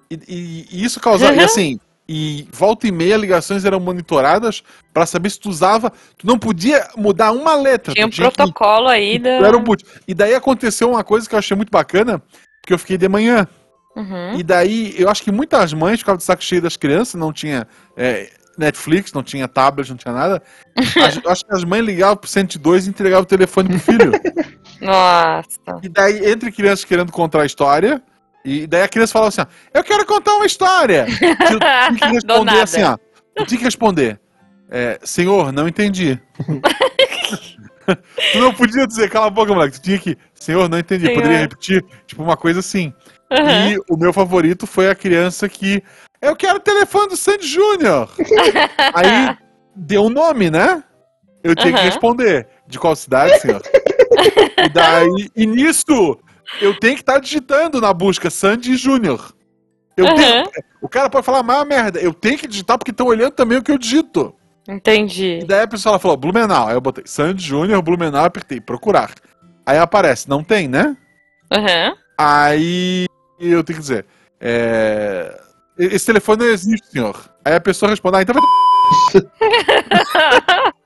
S2: E, e, e isso causava. Uhum. E assim, e volta e meia ligações eram monitoradas para saber se tu usava. Tu não podia mudar uma letra.
S1: Tinha um tinha protocolo que, aí da.
S2: Era um boot. E daí aconteceu uma coisa que eu achei muito bacana, porque eu fiquei de manhã.
S1: Uhum.
S2: E daí, eu acho que muitas mães ficavam de saco cheio das crianças, não tinha. É, Netflix, não tinha tablet, não tinha nada. acho que as mães ligavam pro 102 e entregavam o telefone pro filho.
S1: Nossa.
S2: E daí, entre crianças querendo contar a história, e daí a criança falava assim: ó, Eu quero contar uma história. Tu tinha que responder assim, ó. Tu tinha que responder. É, Senhor, não entendi. tu não podia dizer, cala a boca, moleque. Tu tinha que, Senhor, não entendi. Senhor. Poderia repetir, tipo, uma coisa assim. Uhum. E o meu favorito foi a criança que eu quero o telefone do Sandy Júnior. Aí deu um nome, né? Eu tinha uhum. que responder. De qual cidade, senhor? e daí, e nisso, eu tenho que estar tá digitando na busca Sandy Júnior. Eu uhum. tenho, o cara pode falar mais merda. Eu tenho que digitar porque estão olhando também o que eu digito.
S1: Entendi.
S2: E daí a pessoa falou Blumenau. Aí eu botei Sandy Júnior, Blumenau, apertei procurar. Aí aparece, não tem, né?
S1: Uhum.
S2: Aí eu tenho que dizer, é, esse telefone não existe, senhor. Aí a pessoa responde, ah, então vai.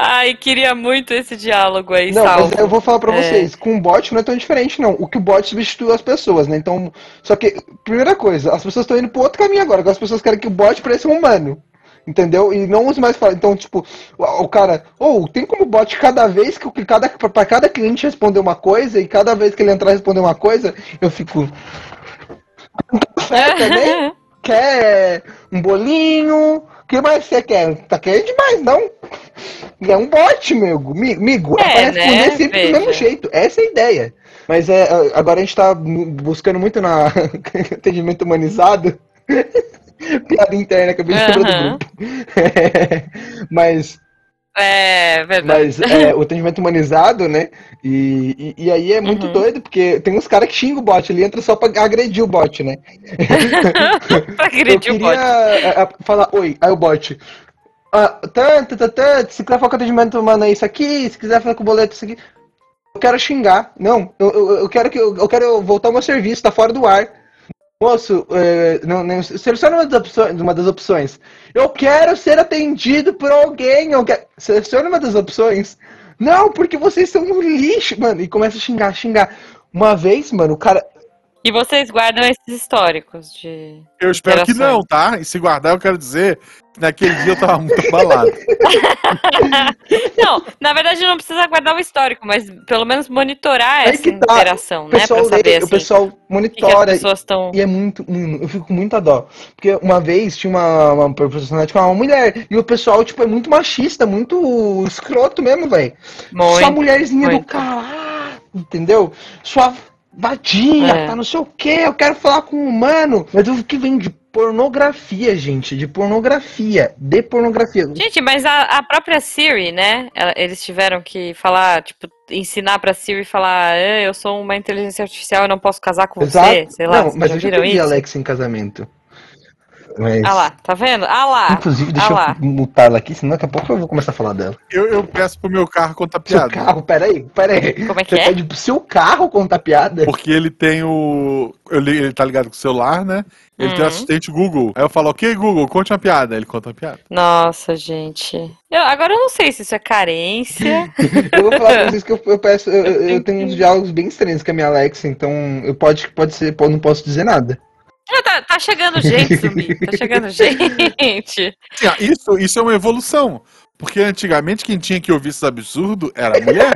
S1: Ai, queria muito esse diálogo aí,
S3: Não, mas eu vou falar pra é. vocês, com o bot não é tão diferente, não. O que o bot substitui as pessoas, né? Então, só que, primeira coisa, as pessoas estão indo pro outro caminho agora, agora as pessoas querem que o bot pareça um humano. Entendeu? E não use mais falar. Então, tipo, o, o cara, ou tem como bot cada vez que cada para cada cliente responder uma coisa e cada vez que ele entrar responder uma coisa, eu fico café também? Quer um bolinho? O que mais você quer? Tá querendo demais, não? É um bot, meu amigo. É, é responder né? sempre Veja. do mesmo jeito. Essa é a ideia. Mas é, agora a gente tá buscando muito na atendimento humanizado. Piada interna, acabei de uhum. do grupo. Mas
S1: é, verdade.
S3: Mas é, o atendimento humanizado, né? E, e, e aí é muito uhum. doido, porque tem uns caras que xingam o bot, ele entra só pra agredir o bot, né?
S1: pra agredir o bot.
S3: É, é, falar, oi, aí o bot. Ah, tanto, tanto, tanto, se quiser falar com atendimento humano é isso aqui, se quiser falar com o boleto é isso aqui. Eu quero xingar. Não, eu, eu, eu quero que eu, eu quero voltar ao meu serviço, tá fora do ar. Moço, é, não, não, selecione uma das, opções, uma das opções. Eu quero ser atendido por alguém. Eu quero... Selecione uma das opções. Não, porque vocês são um lixo, mano. E começa a xingar, xingar. Uma vez, mano, o cara.
S1: E vocês guardam esses históricos de.
S2: Eu espero que não, tá? E se guardar, eu quero dizer Naquele dia eu tava muito abalado.
S1: não, na verdade não precisa guardar o histórico, mas pelo menos monitorar é essa tá. interação, o né? Pra saber, assim,
S3: o pessoal monitora.
S1: Que que tão...
S3: E é muito. Eu fico com muita dó. Porque uma vez tinha uma, uma profissional tipo, uma mulher. E o pessoal, tipo, é muito machista, muito escroto mesmo, velho. Só mulherzinha muito. do caralho, entendeu? Sua vadia, é. tá não sei o que, eu quero falar com um humano. Mas o que vem de pornografia, gente, de pornografia, de pornografia.
S1: Gente, mas a, a própria Siri, né? Eles tiveram que falar, tipo, ensinar pra Siri falar, ah, eu sou uma inteligência artificial, eu não posso casar com Exato. você, sei lá.
S3: Não, mas eu já viram isso? Alexa em casamento.
S1: Mas... Ah lá, tá vendo? Ah lá.
S3: Inclusive, deixa
S1: ah
S3: eu mutar ela aqui, senão daqui a pouco eu vou começar a falar dela.
S2: Eu, eu peço pro meu carro contar piada.
S3: Seu carro, peraí, peraí.
S1: Como é que Você é? pede
S3: pro seu carro contar piada?
S2: Porque ele tem o. Ele tá ligado com o celular, né? Ele uhum. tem o assistente Google. Aí eu falo, ok, Google, conte uma piada. Ele conta uma piada.
S1: Nossa, gente. Eu, agora eu não sei se isso é carência.
S3: eu vou falar pra vocês que eu, eu peço. Eu, eu, tenho uns diálogos bem estranhos com a minha Alexa, então eu pode, pode ser, não posso dizer nada.
S1: Tá, tá, chegando gente, Zumbi. Tá chegando gente.
S2: Isso, isso é uma evolução. Porque antigamente quem tinha que ouvir esse absurdo era a mulher.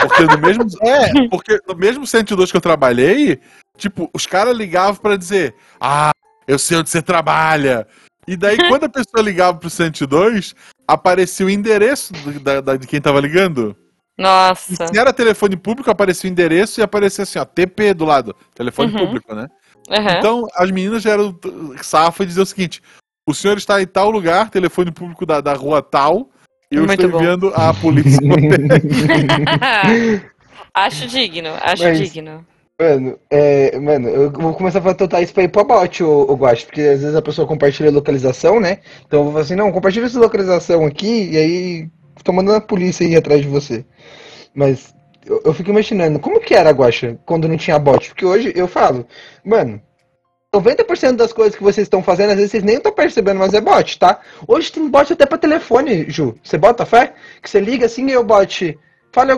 S2: Porque no mesmo. É, porque no mesmo 102 que eu trabalhei, tipo, os caras ligavam para dizer: Ah, eu sei onde você trabalha. E daí, quando a pessoa ligava pro 102, aparecia o endereço do, da, da, de quem tava ligando.
S1: Nossa.
S2: E se era telefone público, aparecia o endereço e aparecia assim, ó, TP do lado. Telefone uhum. público, né? Uhum. Então, as meninas já eram safas e diziam o seguinte: o senhor está em tal lugar, telefone público da, da rua tal, e eu Muito estou bom. enviando a polícia.
S1: acho digno, acho Mas, digno.
S3: Mano, é, mano, eu vou começar a total isso pra ir pra bot, o, o Guache, porque às vezes a pessoa compartilha a localização, né? Então eu vou falar assim, não, compartilha essa localização aqui, e aí tô mandando a polícia ir atrás de você. Mas eu, eu fico imaginando, como que era, Guacha, quando não tinha bot? Porque hoje eu falo, mano, 90% das coisas que vocês estão fazendo, às vezes vocês nem estão percebendo, mas é bot, tá? Hoje tem bot até pra telefone, Ju. Você bota fé? Que você liga assim e o bot fala,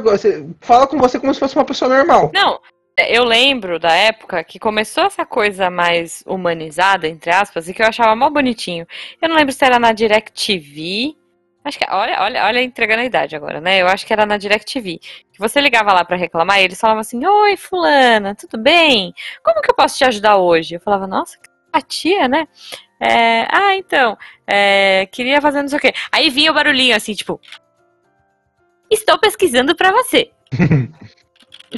S3: fala com você como se fosse uma pessoa normal.
S1: Não, eu lembro da época que começou essa coisa mais humanizada, entre aspas, e que eu achava mal bonitinho. Eu não lembro se era na DirecTV Acho que, olha, olha, olha, entregando a idade agora, né? Eu acho que era na DirecTV. Que você ligava lá para reclamar e eles falavam assim: Oi, Fulana, tudo bem? Como que eu posso te ajudar hoje? Eu falava: Nossa, que simpatia, né? É, ah, então, é, queria fazer não sei o quê. Aí vinha o barulhinho assim, tipo: Estou pesquisando para você.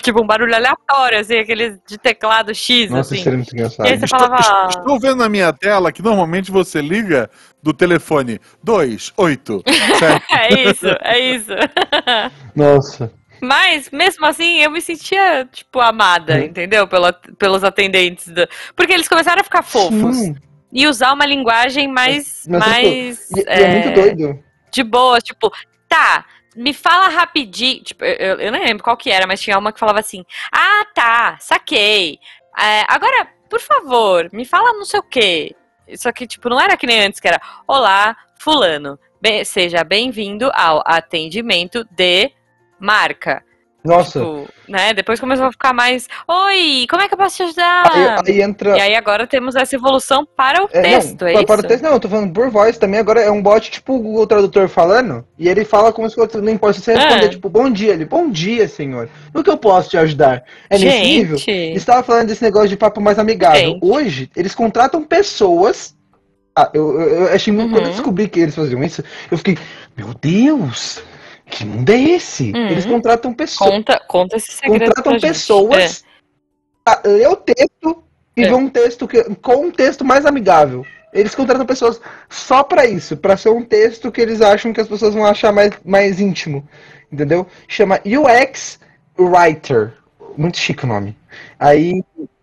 S1: Tipo, um barulho aleatório, assim, aquele de teclado X,
S3: Nossa,
S1: assim.
S3: Seria muito engraçado.
S1: E aí você falava... Estou,
S2: estou vendo na minha tela que normalmente você liga do telefone 2, 8, 7.
S1: é isso, é isso.
S3: Nossa.
S1: Mas, mesmo assim, eu me sentia, tipo, amada, hum. entendeu? Pela, pelos atendentes. Do... Porque eles começaram a ficar fofos. Sim. E usar uma linguagem mais. Mas, mais
S3: tipo, é, é muito doido.
S1: De boa, tipo, tá, me fala rapidinho. Tipo, eu, eu nem lembro qual que era, mas tinha uma que falava assim: Ah, tá, saquei. É, agora, por favor, me fala não sei o quê. Isso aqui, tipo, não era que nem antes, que era Olá, Fulano. Seja bem-vindo ao atendimento de marca.
S3: Nossa.
S1: Tipo, né? Depois começou a ficar mais. Oi, como é que eu posso te ajudar?
S3: Aí, aí entra.
S1: E aí agora temos essa evolução para o
S3: É,
S1: texto,
S3: não,
S1: é
S3: para,
S1: isso?
S3: para o texto não, eu tô falando por voz também. Agora é um bot tipo o Google Tradutor falando, e ele fala como se fosse, não importa se você responder,
S1: Ah.
S3: tipo, bom dia, ele, bom dia, senhor. No que eu posso te ajudar? É nesse nível?
S1: Gente,
S3: Estava falando desse negócio de papo mais amigável.
S1: Gente.
S3: Hoje, eles contratam pessoas. Ah, eu, eu, eu achei muito.
S1: Uhum.
S3: Quando eu descobri que eles faziam isso, eu fiquei, meu Deus, que mundo é esse?
S1: Uhum.
S3: Eles contratam pessoas.
S1: conta, conta esse segredo
S3: Contratam pessoas a ler o texto e
S1: É.
S3: ver um texto que, com um texto mais amigável. Eles contratam pessoas só pra isso, pra ser um texto que eles acham que as pessoas vão achar mais, mais íntimo. Entendeu? Chama UX Writer. Muito chique o nome. Aí,
S1: É.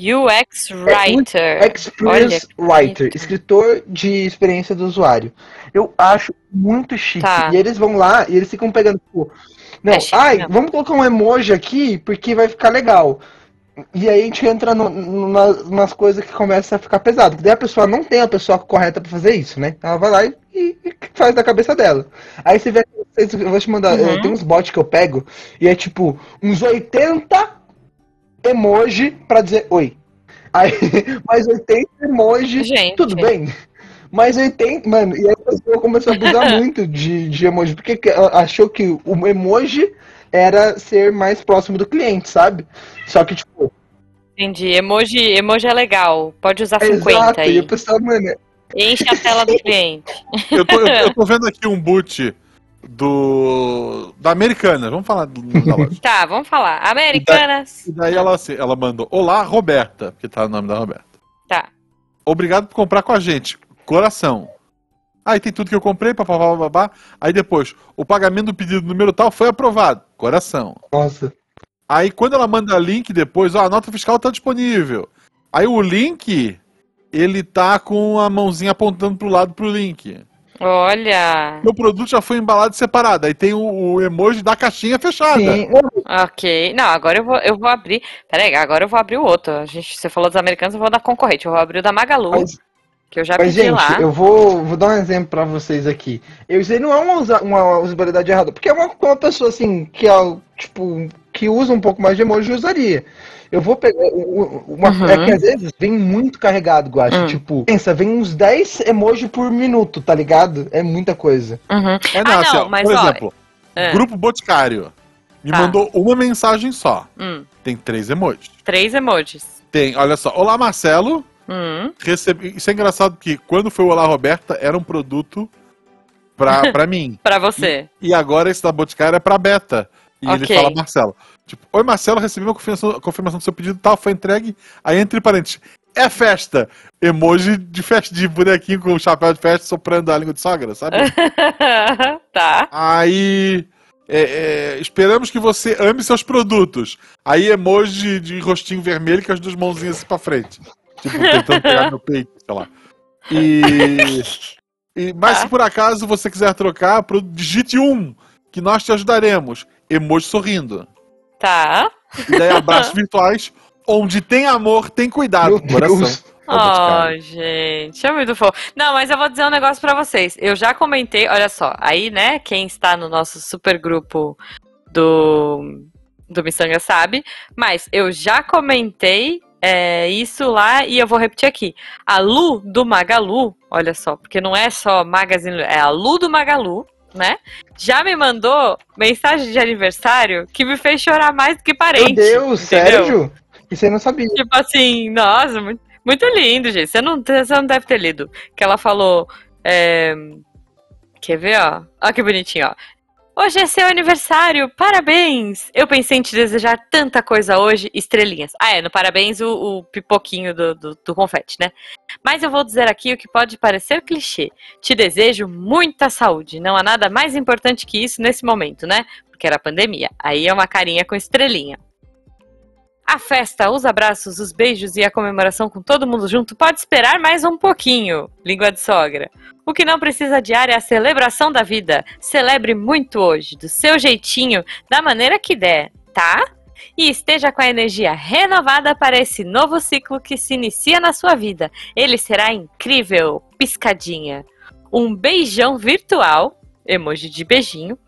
S1: UX Writer.
S3: Experience
S1: Olha,
S3: Writer, escritor de experiência do usuário. Eu acho muito chique.
S1: Tá.
S3: E eles vão lá e eles ficam pegando, tipo, não,
S1: É chique
S3: ai,
S1: mesmo.
S3: vamos colocar um emoji aqui porque vai ficar legal. E aí a gente entra no, coisas que começa a ficar pesado. Porque daí a pessoa não tem a pessoa correta pra fazer isso, né? Ela vai lá e, e- e faz da cabeça dela. Aí você vê, eu vou te mandar,
S1: Uhum.
S3: tem uns bots que eu pego e é tipo uns 80 emoji pra dizer oi. Aí, mais 80 emoji,
S1: Gente.
S3: tudo bem. Mas 80, mano, e aí a pessoa começou a abusar muito de, de emoji, porque achou que o emoji era ser mais próximo do cliente, sabe? Só que, tipo,
S1: Entendi. Emoji, emoji é legal. Pode usar
S3: é
S1: 50
S3: exato,
S1: aí.
S3: e a pessoa, mano,
S1: Enche a tela do cliente.
S2: Eu tô, eu, eu tô vendo aqui um boot do. da Americana. Vamos falar do, da loja.
S1: Tá, vamos falar. Americanas.
S2: E daí ela, assim, ela mandou: Olá, Roberta, que tá o nome da Roberta.
S1: Tá.
S2: Obrigado por comprar com a gente. Coração. Aí tem tudo que eu comprei, papapá, babá. Aí depois, o pagamento do pedido número tal foi aprovado. Coração.
S3: nossa.
S2: Aí quando ela manda link depois, ó, a nota fiscal tá disponível. Aí o link, ele tá com a mãozinha apontando pro lado pro link.
S1: Olha.
S2: O produto já foi embalado separado. Aí tem o, o emoji da caixinha fechada.
S3: Sim,
S1: Ok. Não, agora eu vou, eu vou abrir. Peraí, agora eu vou abrir o outro. A gente, você falou dos americanos, eu vou dar concorrente. Eu vou abrir o da Magalu,
S3: mas,
S1: que eu já
S3: mas,
S1: pedi
S3: gente,
S1: lá.
S3: eu vou, vou dar um exemplo pra vocês aqui. Eu sei não é uma, usa- uma usabilidade errada, porque é uma, uma pessoa assim, que é, tipo, que usa um pouco mais de emoji usaria. Eu vou pegar uma.
S1: Uhum.
S3: É que às vezes vem muito carregado, Guacha.
S1: Hum.
S3: Tipo, pensa, vem uns 10 emojis por minuto, tá ligado? É muita coisa.
S1: Uhum.
S2: É,
S1: Ah,
S2: assim,
S1: não,
S2: ó,
S1: mas,
S2: por
S1: ó,
S2: exemplo,
S1: é.
S2: Grupo Boticário me
S1: Tá.
S2: mandou uma mensagem só.
S1: Hum,
S2: Tem três emojis.
S1: três emojis.
S2: Tem, olha só. Olá, Marcelo.
S1: Hum,
S2: Recebi... Isso é engraçado porque quando foi o Olá, Roberta, era um produto pra, pra mim.
S1: pra você.
S2: E agora esse da Boticário é pra Beta. E ele
S1: Ok.
S2: fala Marcelo. Tipo, oi Marcelo, recebi uma confirmação, confirmação do seu pedido tal, foi entregue. Aí entre parênteses, é festa. Emoji de festa de bonequinho com chapéu de festa soprando a língua de sogra, sabe?
S1: tá.
S2: Aí. é, é, esperamos que você ame seus produtos. Aí emoji de rostinho vermelho com as duas mãozinhas assim pra frente. Tipo, tentando pegar meu peito, sei lá. E. e- mas
S1: Tá.
S2: se por acaso você quiser trocar, pro- digite um, que nós te ajudaremos. Emoji sorrindo.
S1: Tá.
S2: E daí abraços virtuais. Onde tem amor, tem cuidado.
S3: Meu
S2: Coração.
S3: Deus.
S1: Ai, gente, é muito fofo. Não, mas eu vou dizer um negócio pra vocês. Eu já comentei, olha só, aí, né, quem está no nosso super grupo do, do Missanga sabe, mas eu já comentei é, isso lá e eu vou repetir aqui. A Lu do Magalu, olha só, porque não é só Magazine, Lu- é a Lu do Magalu, né? Já me mandou mensagem de aniversário que me fez chorar mais do que parente.
S3: Meu Deus,
S1: entendeu?
S3: sério? Isso eu não sabia.
S1: Tipo assim, nossa, muito, muito lindo, gente. Você não, você não deve ter lido. Que ela falou. é, Quer ver, ó? Ó que bonitinho, ó. Hoje é seu aniversário, parabéns! Eu pensei em te desejar tanta coisa hoje, estrelinhas. Ah, é, no parabéns o, o pipoquinho do, do, do confete, né? Mas eu vou dizer aqui o que pode parecer clichê. Te desejo muita saúde. Não há nada mais importante que isso nesse momento, né? Porque era pandemia. Aí é uma carinha com estrelinha. A festa, os abraços, os beijos e a comemoração com todo mundo junto pode esperar mais um pouquinho, língua de sogra. O que não precisa adiar é a celebração da vida. Celebre muito hoje, do seu jeitinho, da maneira que der, tá? E esteja com a energia renovada para esse novo ciclo que se inicia na sua vida. Ele será incrível, piscadinha. Um beijão virtual, emoji de beijinho,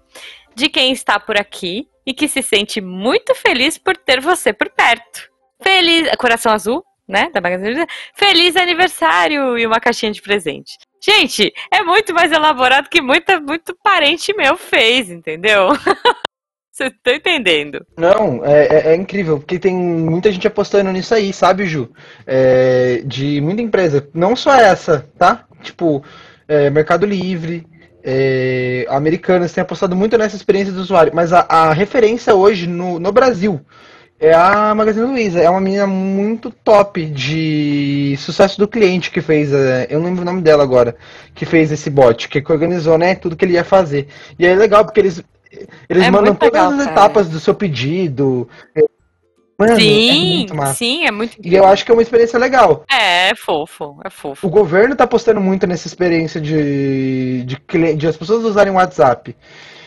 S1: de quem está por aqui e que se sente muito feliz por ter você por perto. Feliz. Coração azul, né? Da Magazine. Feliz aniversário! E uma caixinha de presente. Gente, é muito mais elaborado que muita, muito parente meu fez, entendeu? Você tá entendendo?
S3: Não, é, é, é, incrível, porque tem muita gente apostando nisso aí, sabe, Ju? É, de muita empresa. Não só essa, tá? Tipo, é, Mercado Livre, é, Americanas tem apostado muito nessa experiência do usuário. Mas a, a referência hoje no, no Brasil é a Magazine Luiza. É uma menina muito top de sucesso do cliente que fez. É, eu não lembro o nome dela agora. Que fez esse bot, que organizou, né? Tudo que ele ia fazer. E é legal porque eles eles é mandam todas legal, as etapas do seu pedido.
S1: Mano, sim, é sim, é muito
S3: E eu acho que é uma experiência legal.
S1: É, é fofo, é fofo.
S3: O governo tá apostando muito nessa experiência de, de, de as pessoas usarem o WhatsApp.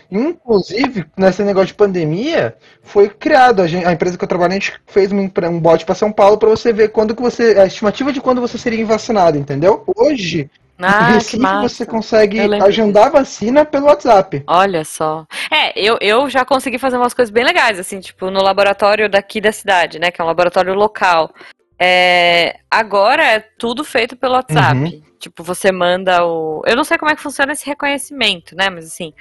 S3: Inclusive, nesse negócio de pandemia, foi criado, a, gente, a empresa que eu trabalho, a gente fez um, um bot para São Paulo para você ver quando que você. A estimativa de quando você seria vacinado, entendeu? Hoje,
S1: ah, Recife
S3: você consegue agendar vacina pelo WhatsApp.
S1: Olha só. É, eu, eu já consegui fazer umas coisas bem legais, assim, tipo, no laboratório daqui da cidade, né? Que é um laboratório local. É, agora é tudo feito pelo WhatsApp. Uhum. Tipo, você manda o. Eu não sei como é que funciona esse reconhecimento, né? Mas assim,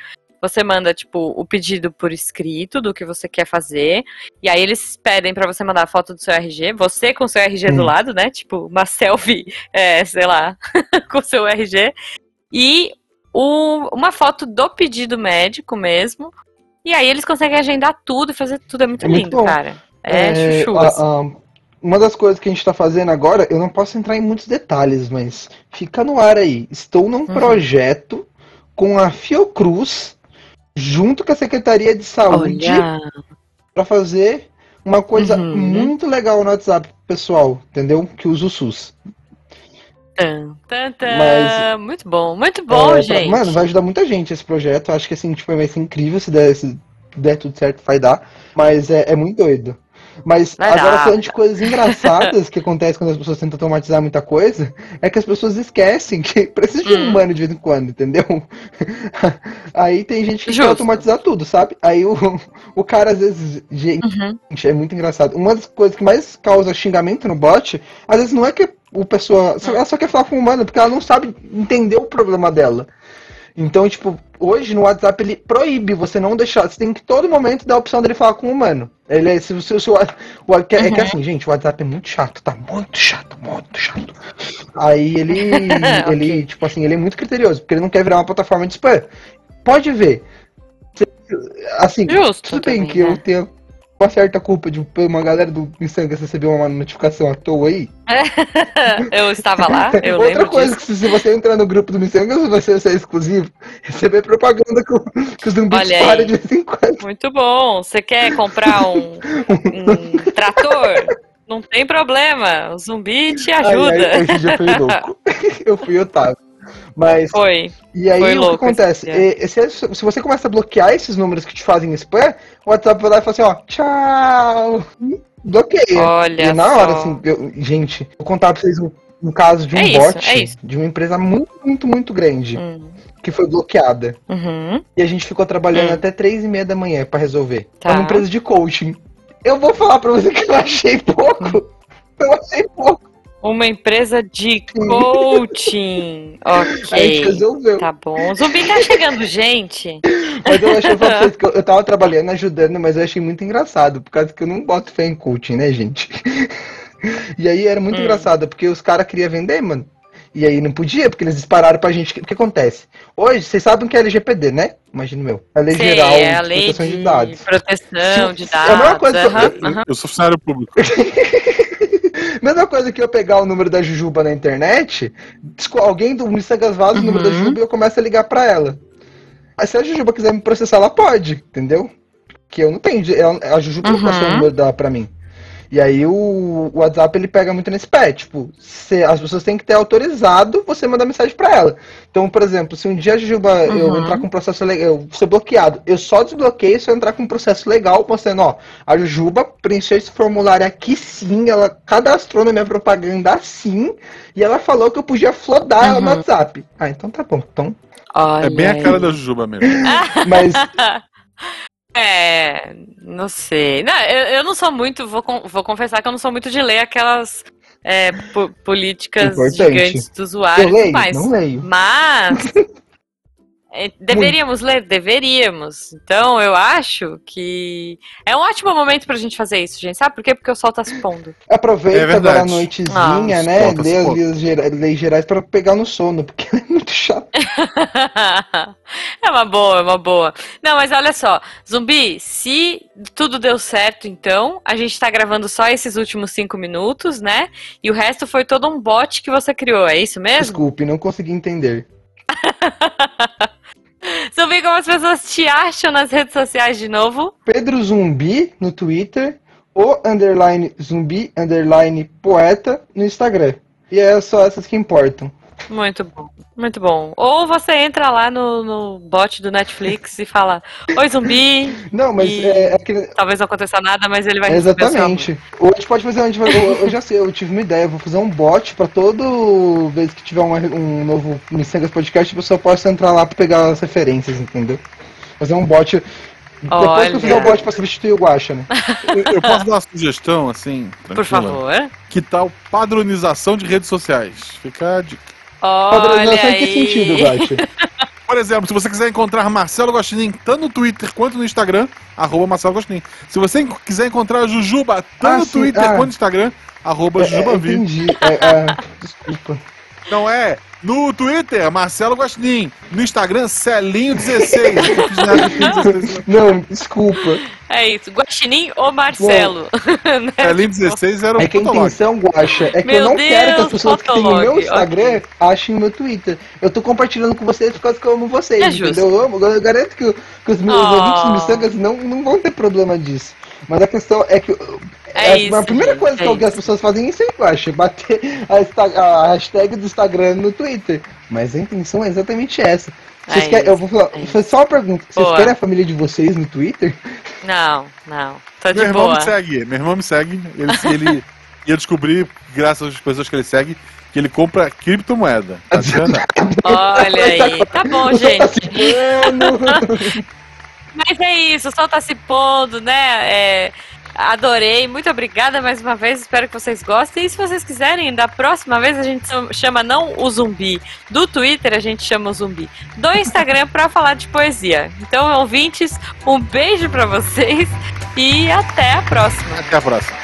S1: você manda, tipo, o pedido por escrito do que você quer fazer. E aí eles pedem para você mandar a foto do seu RG. Você com o seu RG hum. do lado, né? Tipo, uma selfie, é, sei lá, com o seu RG. E o, uma foto do pedido médico mesmo. E aí eles conseguem agendar tudo e fazer tudo. É muito, é muito lindo, bom. cara. É, é chuchu. A, a,
S3: uma das coisas que a gente está fazendo agora, eu não posso entrar em muitos detalhes, mas fica no ar aí. Estou num uhum. projeto com a Fiocruz junto com a Secretaria de Saúde para fazer uma coisa uhum. muito legal no WhatsApp pessoal, entendeu? Que usa o SUS.
S1: Tan, tan, tan. Mas, muito bom, muito bom, é, gente.
S3: Pra, mano, vai ajudar muita gente esse projeto. Acho que assim, tipo, vai ser incrível se der, se der tudo certo, vai dar. Mas é, é muito doido. Mas Vai agora dar. falando de coisas engraçadas que acontecem quando as pessoas tentam automatizar muita coisa, é que as pessoas esquecem que precisa de um hum. humano de vez em quando, entendeu? Aí tem gente que Justo. quer automatizar tudo, sabe? Aí o, o cara às vezes. Gente, uhum. é muito engraçado. Uma das coisas que mais causa xingamento no bot, às vezes não é que o pessoa. Ela só quer falar com o humano, porque ela não sabe entender o problema dela. Então, tipo, hoje no WhatsApp ele proíbe você não deixar. Você tem que todo momento dar a opção dele falar com o humano. Ele é, se, se, se, o, o, é que é uhum. assim, gente, o WhatsApp é muito chato, tá muito chato, muito chato. Aí ele, ele, okay. tipo assim, ele é muito criterioso, porque ele não quer virar uma plataforma de spam. Pode ver. Assim, Justo tudo bem também, que né? eu tenho uma certa culpa de uma galera do Missangas receber uma notificação à toa aí.
S1: eu estava lá, eu
S3: Outra coisa disso. que se você entrar no grupo do Missangas, você ser exclusivo, receber propaganda com, que os zumbis param de vez em quando.
S1: Muito bom. Você quer comprar um, um trator? Não tem problema, o zumbi te ajuda.
S3: Aí, hoje já foi louco. eu fui. Mas.
S1: Foi.
S3: E aí o que acontece? E, se, se, você começa a bloquear esses números que te fazem spam, o WhatsApp vai lá e fala assim, ó, tchau. Bloqueia.
S1: Olha.
S3: E na hora, assim, eu, gente, vou contar pra vocês um, um caso de um é bot isso, é de uma empresa muito, muito, muito grande. Hum. Que foi bloqueada.
S1: Uhum.
S3: E a gente ficou trabalhando hum. até três e meia da manhã para resolver. Tá. É uma empresa de coaching. Eu vou falar pra você que eu achei pouco. Eu achei pouco.
S1: Uma empresa de coaching. ok.
S3: A gente resolveu.
S1: Tá bom. O zumbi tá chegando, gente.
S3: Mas eu achei pra vocês que eu, eu tava trabalhando, ajudando, mas eu achei muito engraçado, por causa que eu não boto fé em coaching, né, gente? E aí era muito hum. engraçado, porque os caras queriam vender, mano. E aí não podia, porque eles dispararam pra gente. O que acontece? Hoje, vocês sabem o que é LGPD, né? Imagino meu.
S1: A lei
S3: Sim, geral
S1: é a lei de proteção de, de dados. Proteção de dados. É a
S3: mesma coisa. Uhum,
S2: eu, uhum. eu sou funcionário público.
S3: Mesma coisa que eu pegar o número da Jujuba na internet, alguém do Missangas vaza o número da uhum. Jujuba e eu começo a ligar pra ela. Aí se a Jujuba quiser me processar, ela pode, entendeu? Que eu não tenho. A Jujuba uhum. não passou o número dela pra mim. E aí o, o, WhatsApp ele pega muito nesse pé, tipo, se, as pessoas têm que ter autorizado você mandar mensagem para ela. Então, por exemplo, se um dia a Jujuba uhum. eu entrar com um processo legal, eu ser bloqueado, eu só desbloqueio se eu entrar com um processo legal, mostrando, ó, a Jujuba preencheu esse formulário aqui sim, ela cadastrou na minha propaganda assim, e ela falou que eu podia flodar uhum. ela no uhum. WhatsApp. Ah, então tá bom. Então.
S2: Olha é bem a cara da Jujuba mesmo.
S3: Mas
S1: É, não sei. Não, eu, eu não sou muito, vou, vou confessar que eu não sou muito de ler aquelas é, po- políticas
S3: Importante.
S1: gigantes do usuário
S3: Eu leio?
S1: mais.
S3: Não leio.
S1: Mas é, deveríamos ler, deveríamos. Então eu acho que é um ótimo momento pra gente fazer isso, gente. Sabe por quê? Porque o sol tá se pondo.
S3: Aproveita
S2: É
S3: agora a noitezinha,
S1: Ah,
S3: né?
S2: conta,
S3: Lê as leis gerais pra pegar no sono, porque é muito chato.
S1: é uma boa, é uma boa. Não, mas olha só, Zumbi, se tudo deu certo, então, a gente tá gravando só esses últimos cinco minutos, né? E o resto foi todo um bot que você criou, é isso mesmo?
S3: Desculpe, não consegui entender.
S1: Zumbi, como as pessoas te acham nas redes sociais de novo?
S3: Pedro Zumbi no Twitter, o underline zumbi underline poeta no Instagram. E é só essas que importam.
S1: Muito bom, muito bom. Ou você entra lá no, no bot do Netflix e fala: Oi, zumbi.
S3: Não, mas
S1: E-
S3: é, é aquele.
S1: Talvez não aconteça nada, mas ele vai amor.
S3: Exatamente. Ou a gente pode fazer. a gente vai- eu, eu já sei, eu tive uma ideia. Eu vou fazer um bot pra todo vez que tiver uma- um novo Missangas Podcast, a pessoa possa entrar lá pra pegar as referências, entendeu? Fazer um bot. Depois que eu fizer o
S1: Olha.
S3: bot pra substituir o Guacha, né?
S2: Eu, eu posso dar uma sugestão, assim?
S1: Por
S2: tranquila?
S1: favor.
S2: Que tal padronização de redes sociais? Fica a dica.
S3: Padronização em que sentido, Guacha?
S2: Por exemplo, se você quiser encontrar Marcelo Gostin tanto no Twitter quanto no Instagram, arroba Marcelo Gostin. Se você quiser encontrar Jujuba tanto
S3: Ah,
S2: no Twitter
S3: ah.
S2: quanto no Instagram, arroba
S3: É, é, entendi. É, é, desculpa.
S2: Não é? No Twitter, Marcelo Gostin. No Instagram, Celinho16. Eu fiz nada com 16.
S3: Não, desculpa.
S1: É isso. Guaxinim ou Marcelo? Né?
S2: Celinho16 era o
S3: É que a
S2: fotolog.
S3: intenção, Guacha, é que
S1: Meu
S3: eu não quero que as
S1: Deus,
S3: pessoas que têm o meu
S1: Fotolog,
S3: Instagram achem o meu Twitter. Eu tô compartilhando com vocês por causa que eu amo vocês,
S1: É
S3: entendeu?
S1: justo.
S3: Eu amo, eu garanto que, que os meus
S1: Oh.
S3: ouvintes do Missangas não, não vão ter problema disso. Mas a questão é que.
S1: É
S3: a-
S1: isso,
S3: a primeira
S1: gente,
S3: coisa
S1: é
S3: que as pessoas fazem é isso aí, Guacha, bater a, a hashtag do Instagram no Twitter. Mas a intenção é exatamente essa. Vocês
S1: É
S3: querem, eu
S1: isso,
S3: vou falar,
S1: é
S3: só uma pergunta. Vocês
S1: Boa.
S3: querem a família de vocês no Twitter?
S1: Não, não. Tô de
S2: Meu irmão
S1: boa.
S2: me segue. Meu irmão me segue. Ele, ele, e eu descobri, graças às pessoas que ele segue, que ele compra criptomoeda. Tá?
S1: Olha aí. Tá bom,
S3: Tá
S1: gente. Mas é isso, o sol tá se pondo, né? É, adorei, muito obrigada mais uma vez, espero que vocês gostem. E se vocês quiserem, da próxima vez a gente chama não o zumbi do Twitter, a gente chama o zumbi do Instagram pra falar de poesia. Então, ouvintes, um beijo pra vocês e até a próxima.
S2: Até a próxima.